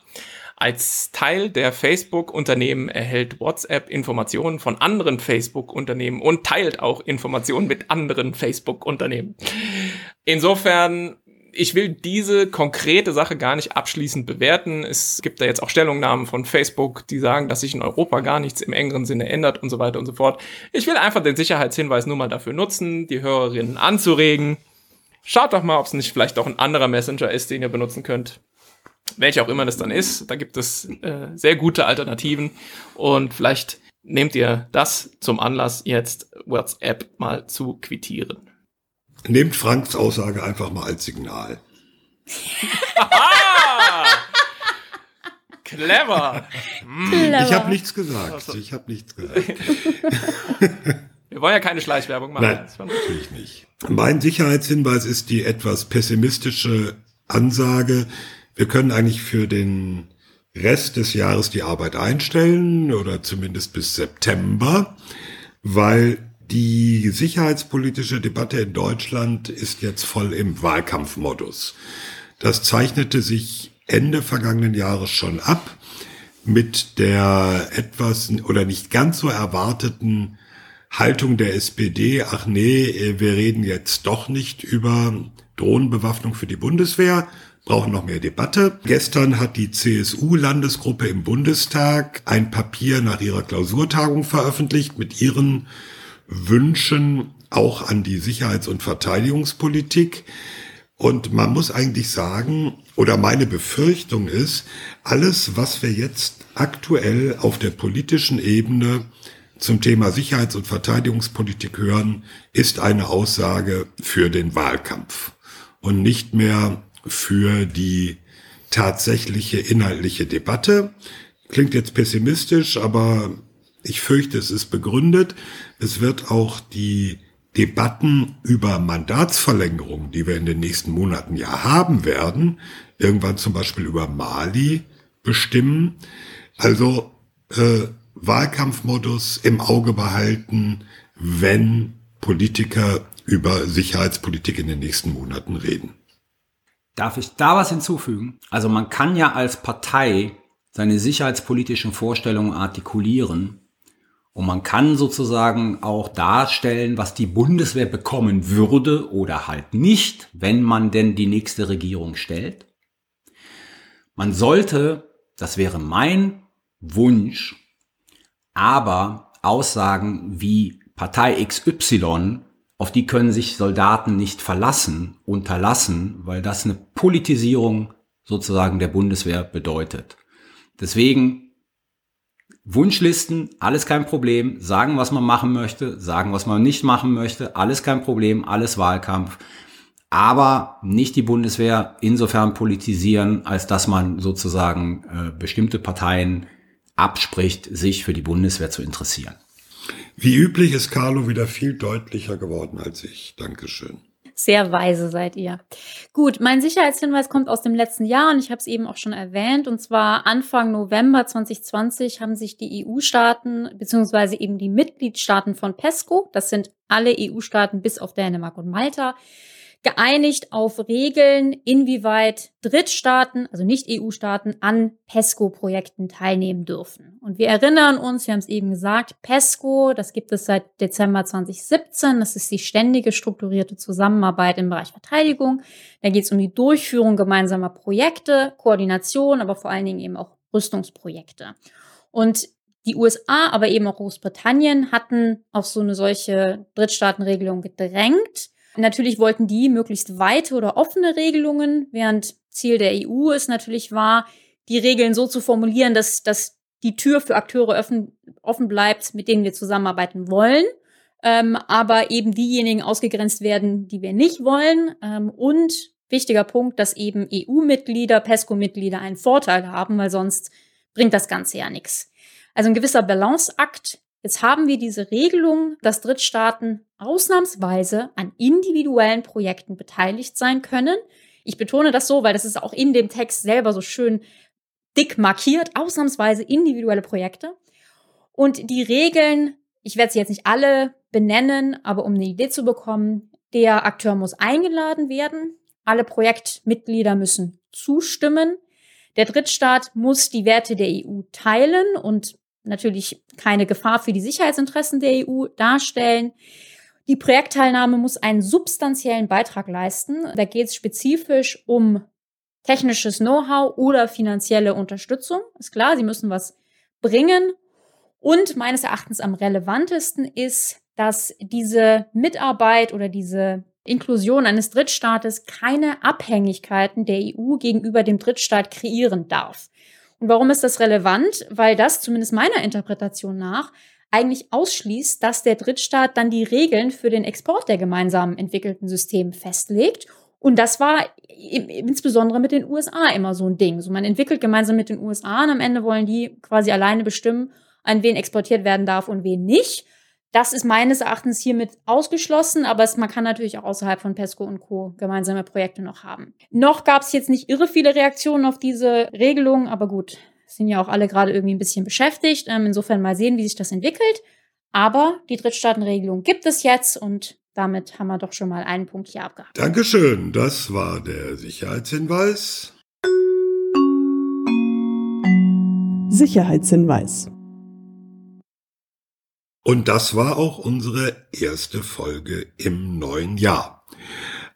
als Teil der Facebook-Unternehmen erhält WhatsApp Informationen von anderen Facebook-Unternehmen und teilt auch Informationen mit anderen Facebook-Unternehmen. Insofern ich will diese konkrete Sache gar nicht abschließend bewerten. Es gibt da jetzt auch Stellungnahmen von Facebook, die sagen, dass sich in Europa gar nichts im engeren Sinne ändert und so weiter und so fort. Ich will einfach den Sicherheitshinweis nur mal dafür nutzen, die Hörerinnen anzuregen. Schaut doch mal, ob es nicht vielleicht auch ein anderer Messenger ist, den ihr benutzen könnt welcher auch immer das dann ist. Da gibt es äh, sehr gute Alternativen und vielleicht nehmt ihr das zum Anlass, jetzt WhatsApp mal zu quittieren. Nehmt Franks Aussage einfach mal als Signal. Clever. Clever. Ich habe nichts gesagt. Ich habe nichts gesagt. Wir wollen ja keine Schleichwerbung machen. Nein, natürlich nicht. Mein Sicherheitshinweis ist die etwas pessimistische Ansage, wir können eigentlich für den Rest des Jahres die Arbeit einstellen oder zumindest bis September, weil die sicherheitspolitische Debatte in Deutschland ist jetzt voll im Wahlkampfmodus. Das zeichnete sich Ende vergangenen Jahres schon ab mit der etwas oder nicht ganz so erwarteten Haltung der SPD, ach nee, wir reden jetzt doch nicht über Drohnenbewaffnung für die Bundeswehr, brauchen noch mehr Debatte. Gestern hat die CSU-Landesgruppe im Bundestag ein Papier nach ihrer Klausurtagung veröffentlicht mit ihren Wünschen auch an die Sicherheits- und Verteidigungspolitik. Und man muss eigentlich sagen, oder meine Befürchtung ist, alles, was wir jetzt aktuell auf der politischen Ebene zum Thema Sicherheits- und Verteidigungspolitik hören, ist eine Aussage für den Wahlkampf und nicht mehr für die tatsächliche inhaltliche Debatte. Klingt jetzt pessimistisch, aber ich fürchte, es ist begründet. Es wird auch die Debatten über Mandatsverlängerung, die wir in den nächsten Monaten ja haben werden, irgendwann zum Beispiel über Mali bestimmen. Also äh, Wahlkampfmodus im Auge behalten, wenn Politiker über Sicherheitspolitik in den nächsten Monaten reden. Darf ich da was hinzufügen? Also man kann ja als Partei seine sicherheitspolitischen Vorstellungen artikulieren Und man kann sozusagen auch darstellen, was die Bundeswehr bekommen würde oder halt nicht, wenn man denn die nächste Regierung stellt. Man sollte, das wäre mein Wunsch, aber Aussagen wie Partei XY, auf die können sich Soldaten nicht verlassen, unterlassen, weil das eine Politisierung sozusagen der Bundeswehr bedeutet. Deswegen Wunschlisten, alles kein Problem, sagen, was man machen möchte, sagen, was man nicht machen möchte, alles kein Problem, alles Wahlkampf, aber nicht die Bundeswehr insofern politisieren, als dass man sozusagen äh, bestimmte Parteien abspricht, sich für die Bundeswehr zu interessieren. Wie üblich ist Carlo wieder viel deutlicher geworden als ich. Dankeschön. Sehr weise seid ihr. Gut, mein Sicherheitshinweis kommt aus dem letzten Jahr und ich habe es eben auch schon erwähnt. Und zwar Anfang November 2020 haben sich die EU-Staaten beziehungsweise eben die Mitgliedstaaten von PESCO, das sind alle EU-Staaten bis auf Dänemark und Malta, geeinigt auf Regeln, inwieweit Drittstaaten, also nicht EU-Staaten, an PESCO-Projekten teilnehmen dürfen. Und wir erinnern uns, wir haben es eben gesagt, PESCO, das gibt es seit Dezember 2017, das ist die ständige strukturierte Zusammenarbeit im Bereich Verteidigung. Da geht es um die Durchführung gemeinsamer Projekte, Koordination, aber vor allen Dingen eben auch Rüstungsprojekte. Und die USA, aber eben auch Großbritannien hatten auf so eine solche Drittstaatenregelung gedrängt. Natürlich wollten die möglichst weite oder offene Regelungen, während Ziel der EU es natürlich war, die Regeln so zu formulieren, dass, dass die Tür für Akteure offen, offen bleibt, mit denen wir zusammenarbeiten wollen, ähm, aber eben diejenigen ausgegrenzt werden, die wir nicht wollen. Ähm, und wichtiger Punkt, dass eben EU-Mitglieder, PESCO-Mitglieder einen Vorteil haben, weil sonst bringt das Ganze ja nichts. Also ein gewisser Balanceakt Jetzt haben wir diese Regelung, dass Drittstaaten ausnahmsweise an individuellen Projekten beteiligt sein können. Ich betone das so, weil das ist auch in dem Text selber so schön dick markiert, ausnahmsweise individuelle Projekte. Und die Regeln, ich werde sie jetzt nicht alle benennen, aber um eine Idee zu bekommen, der Akteur muss eingeladen werden, alle Projektmitglieder müssen zustimmen, der Drittstaat muss die Werte der EU teilen und natürlich keine Gefahr für die Sicherheitsinteressen der EU darstellen. Die Projektteilnahme muss einen substanziellen Beitrag leisten. Da geht es spezifisch um technisches Know-how oder finanzielle Unterstützung. Ist klar, sie müssen was bringen. Und meines Erachtens am relevantesten ist, dass diese Mitarbeit oder diese Inklusion eines Drittstaates keine Abhängigkeiten der EU gegenüber dem Drittstaat kreieren darf. Und warum ist das relevant? Weil das, zumindest meiner Interpretation nach, eigentlich ausschließt, dass der Drittstaat dann die Regeln für den Export der gemeinsam entwickelten Systeme festlegt. Und das war insbesondere mit den USA immer so ein Ding. So man entwickelt gemeinsam mit den USA und am Ende wollen die quasi alleine bestimmen, an wen exportiert werden darf und wen nicht. Das ist meines Erachtens hiermit ausgeschlossen, aber es, man kann natürlich auch außerhalb von PESCO und Co. gemeinsame Projekte noch haben. Noch gab es jetzt nicht irre viele Reaktionen auf diese Regelung, aber gut, sind ja auch alle gerade irgendwie ein bisschen beschäftigt. Ähm, insofern mal sehen, wie sich das entwickelt. Aber die Drittstaatenregelung gibt es jetzt und damit haben wir doch schon mal einen Punkt hier abgehakt. Dankeschön, das war der Sicherheitshinweis. Sicherheitshinweis. Und das war auch unsere erste Folge im neuen Jahr.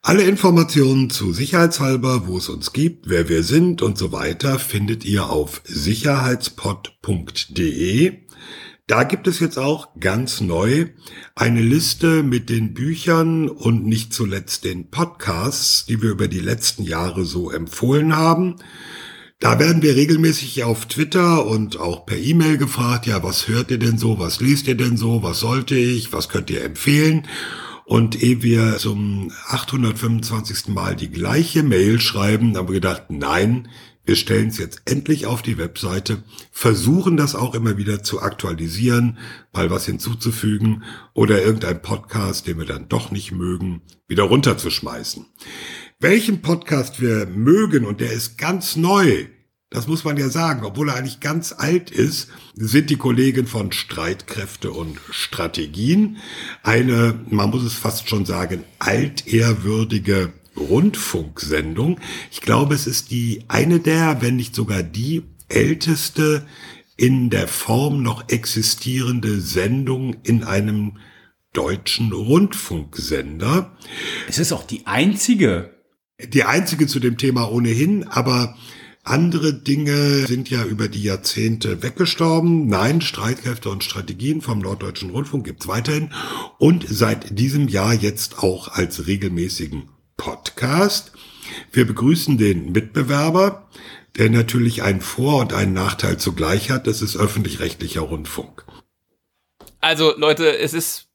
Alle Informationen zu Sicherheitshalber, wo es uns gibt, wer wir sind und so weiter, findet ihr auf sicherheitspod.de. Da gibt es jetzt auch ganz neu eine Liste mit den Büchern und nicht zuletzt den Podcasts, die wir über die letzten Jahre so empfohlen haben. Da werden wir regelmäßig auf Twitter und auch per E-Mail gefragt, ja, was hört ihr denn so, was liest ihr denn so, was sollte ich, was könnt ihr empfehlen? Und ehe wir zum 825. Mal die gleiche Mail schreiben, haben wir gedacht, nein, wir stellen es jetzt endlich auf die Webseite, versuchen das auch immer wieder zu aktualisieren, mal was hinzuzufügen oder irgendein Podcast, den wir dann doch nicht mögen, wieder runterzuschmeißen. Welchen Podcast wir mögen, und der ist ganz neu, das muss man ja sagen, obwohl er eigentlich ganz alt ist, sind die Kollegen von Streitkräfte und Strategien. Eine, man muss es fast schon sagen, altehrwürdige Rundfunksendung. Ich glaube, es ist die eine der, wenn nicht sogar die älteste in der Form noch existierende Sendung in einem deutschen Rundfunksender. Es ist auch die einzige. Die einzige zu dem Thema ohnehin, aber andere Dinge sind ja über die Jahrzehnte weggestorben. Nein, Streitkräfte und Strategien vom Norddeutschen Rundfunk gibt's weiterhin und seit diesem Jahr jetzt auch als regelmäßigen Podcast. Wir begrüßen den Mitbewerber, der natürlich einen Vor- und einen Nachteil zugleich hat. Das ist öffentlich-rechtlicher Rundfunk. Also Leute, es ist,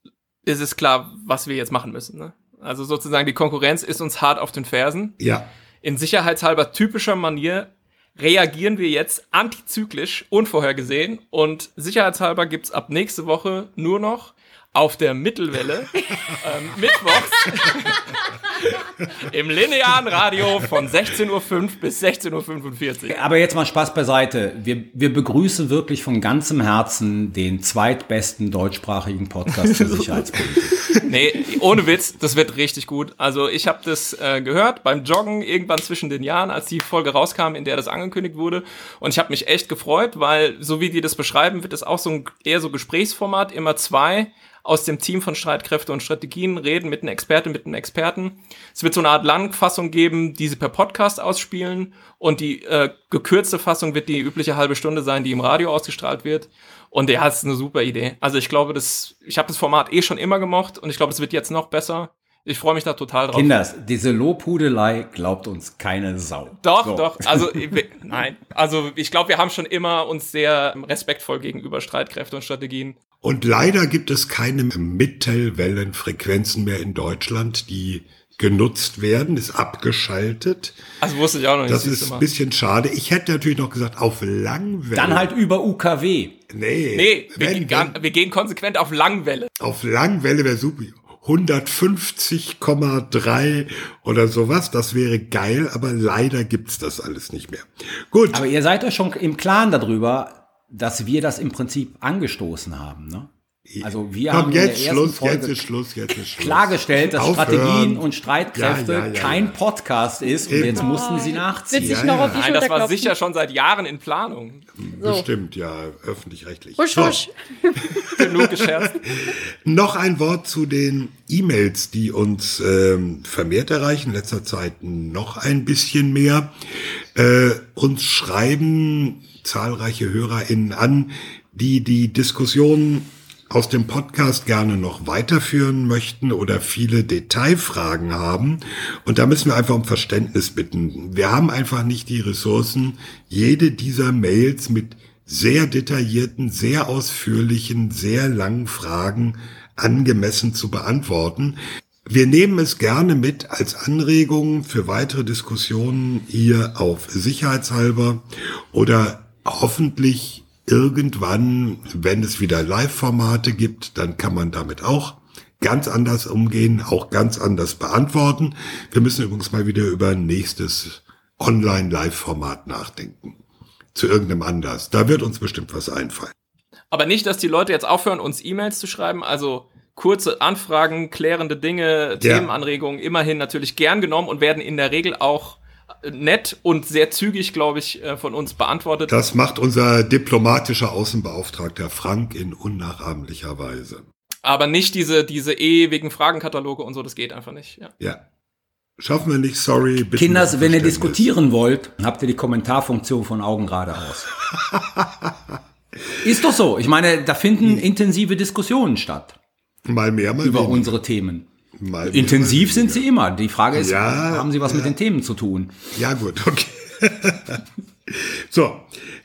es ist klar, was wir jetzt machen müssen. Ne? Also sozusagen die Konkurrenz ist uns hart auf den Fersen. Ja. In sicherheitshalber typischer Manier reagieren wir jetzt antizyklisch, unvorhergesehen und sicherheitshalber gibt's ab nächste Woche nur noch auf der Mittelwelle ähm, mittwochs im linearen Radio von 16.05 Uhr bis 16.45 Uhr. Aber jetzt mal Spaß beiseite. Wir, wir begrüßen wirklich von ganzem Herzen den zweitbesten deutschsprachigen Podcast zur Sicherheitspolitik. Nee, ohne Witz, das wird richtig gut. Also ich habe das äh, gehört beim Joggen irgendwann zwischen den Jahren, als die Folge rauskam, in der das angekündigt wurde. Und ich habe mich echt gefreut, weil so wie die das beschreiben, wird es auch so ein eher so Gesprächsformat, immer zwei aus dem Team von Streitkräfte und Strategien reden mit einem Experten, mit einem Experten. Es wird so eine Art Langfassung geben, die sie per Podcast ausspielen und die äh, gekürzte Fassung wird die übliche halbe Stunde sein, die im Radio ausgestrahlt wird. Und der hat eine super Idee. Also ich glaube, das, ich habe das Format eh schon immer gemocht und ich glaube, es wird jetzt noch besser. Ich freue mich da total drauf. Kinders, diese Lobhudelei glaubt uns keine Sau. Doch, So. doch. Also ich- nein. Also ich glaube, wir haben schon immer uns sehr respektvoll gegenüber Streitkräfte und Strategien. Und leider gibt es keine Mittelwellenfrequenzen mehr in Deutschland, die genutzt werden, ist abgeschaltet. Also wusste ich auch noch nicht. Das ist ein bisschen schade. Ich hätte natürlich noch gesagt, auf Langwelle. Dann halt über UKW. Nee, Nee, wir, wenn, gehen, gar- wir gehen konsequent auf Langwelle. auf Langwelle wäre super. 150,3 oder sowas, das wäre geil, aber leider gibt's das alles nicht mehr. Gut, Aber ihr seid euch schon im Klaren darüber, dass wir das im Prinzip angestoßen haben. Ne? Also wir komm, haben in der jetzt Schluss, Folge jetzt ist Schluss, jetzt ist Schluss. klargestellt, dass Aufhören. Strategien und Streitkräfte Ja, ja, ja, kein. Podcast ist und Eben. jetzt mussten sie nachziehen. sich Ja, noch ja. auf die Nein, das war sicher schon seit Jahren in Planung. So. Bestimmt, ja, öffentlich-rechtlich. Husch, So. husch. Genug gescherzt. Noch ein Wort zu den E-Mails, die uns ähm, vermehrt erreichen, in letzter Zeit noch ein bisschen mehr. Äh, uns schreiben zahlreiche HörerInnen an, die die Diskussion aus dem Podcast gerne noch weiterführen möchten oder viele Detailfragen haben. Und da müssen wir einfach um Verständnis bitten. Wir haben einfach nicht die Ressourcen, jede dieser Mails mit sehr detaillierten, sehr ausführlichen, sehr langen Fragen angemessen zu beantworten. Wir nehmen es gerne mit als Anregung für weitere Diskussionen hier auf Sicherheitshalber oder hoffentlich irgendwann, wenn es wieder Live-Formate gibt, dann kann man damit auch ganz anders umgehen, auch ganz anders beantworten. Wir müssen übrigens mal wieder über ein nächstes Online-Live-Format nachdenken. Zu irgendeinem Anlass. Da wird uns bestimmt was einfallen. Aber nicht, dass die Leute jetzt aufhören, uns E-Mails zu schreiben. Also kurze Anfragen, klärende Dinge, Ja. Themenanregungen, immerhin natürlich gern genommen und werden in der Regel auch nett und sehr zügig, glaube ich, äh, von uns beantwortet. Das macht unser diplomatischer Außenbeauftragter Frank in unnachahmlicher Weise. Aber nicht diese, diese ewigen Fragenkataloge und so, das geht einfach nicht. Ja. Ja. Schaffen wir nicht, sorry. bitten Kinders, wenn ihr diskutieren wollt, habt ihr die Kommentarfunktion von Augen geradeaus. Ist doch so. Ich meine, da finden intensive Diskussionen statt Mal mehr, mal über weniger. unsere Themen. Mal Intensiv sind sie immer. Die Frage ist, Ja, haben sie was ja. mit den Themen zu tun? Ja, gut, okay. so,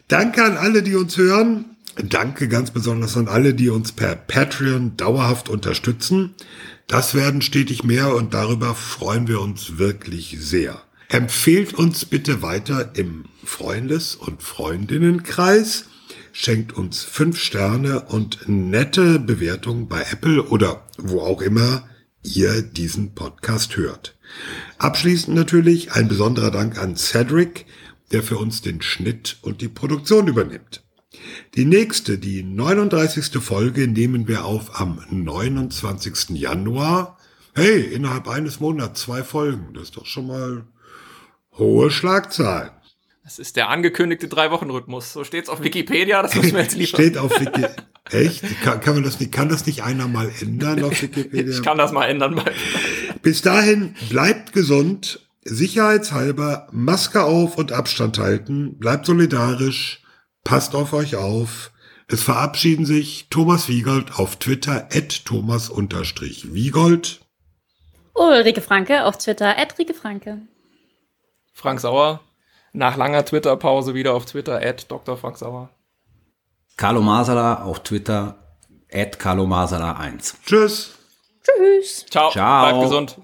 danke an alle, die uns hören. Danke ganz besonders an alle, die uns per Patreon dauerhaft unterstützen. Das werden stetig mehr und darüber freuen wir uns wirklich sehr. Empfehlt uns bitte weiter im Freundes- und Freundinnenkreis. Schenkt uns fünf Sterne und nette Bewertungen bei Apple oder wo auch immer ihr diesen Podcast hört. Abschließend natürlich ein besonderer Dank an Cedric, der für uns den Schnitt und die Produktion übernimmt. Die nächste, die 39. Folge nehmen wir auf am 29. Januar. Hey, innerhalb eines Monats zwei Folgen. Das ist doch schon mal hohe Schlagzahl. Das ist der angekündigte Drei-Wochen-Rhythmus. So steht's auf Wikipedia, das müssen wir jetzt liefern. Steht auf Wikipedia. Echt? Kann, kann man das nicht, kann das nicht einer mal ändern auf Wikipedia? Ich kann das mal ändern. Bis dahin, bleibt gesund, sicherheitshalber, Maske auf und Abstand halten, bleibt solidarisch, passt auf euch auf. Es verabschieden sich Thomas Wiegold auf Twitter at Thomas-Wiegold. Ulrike Franke auf Twitter at Rike Franke. Frank Sauer nach langer Twitter-Pause wieder auf Twitter at Dr. Frank Sauer. Carlo Masala auf Twitter at Carlo Masala 1. Tschüss. Tschüss. Ciao. Ciao. Bleibt gesund.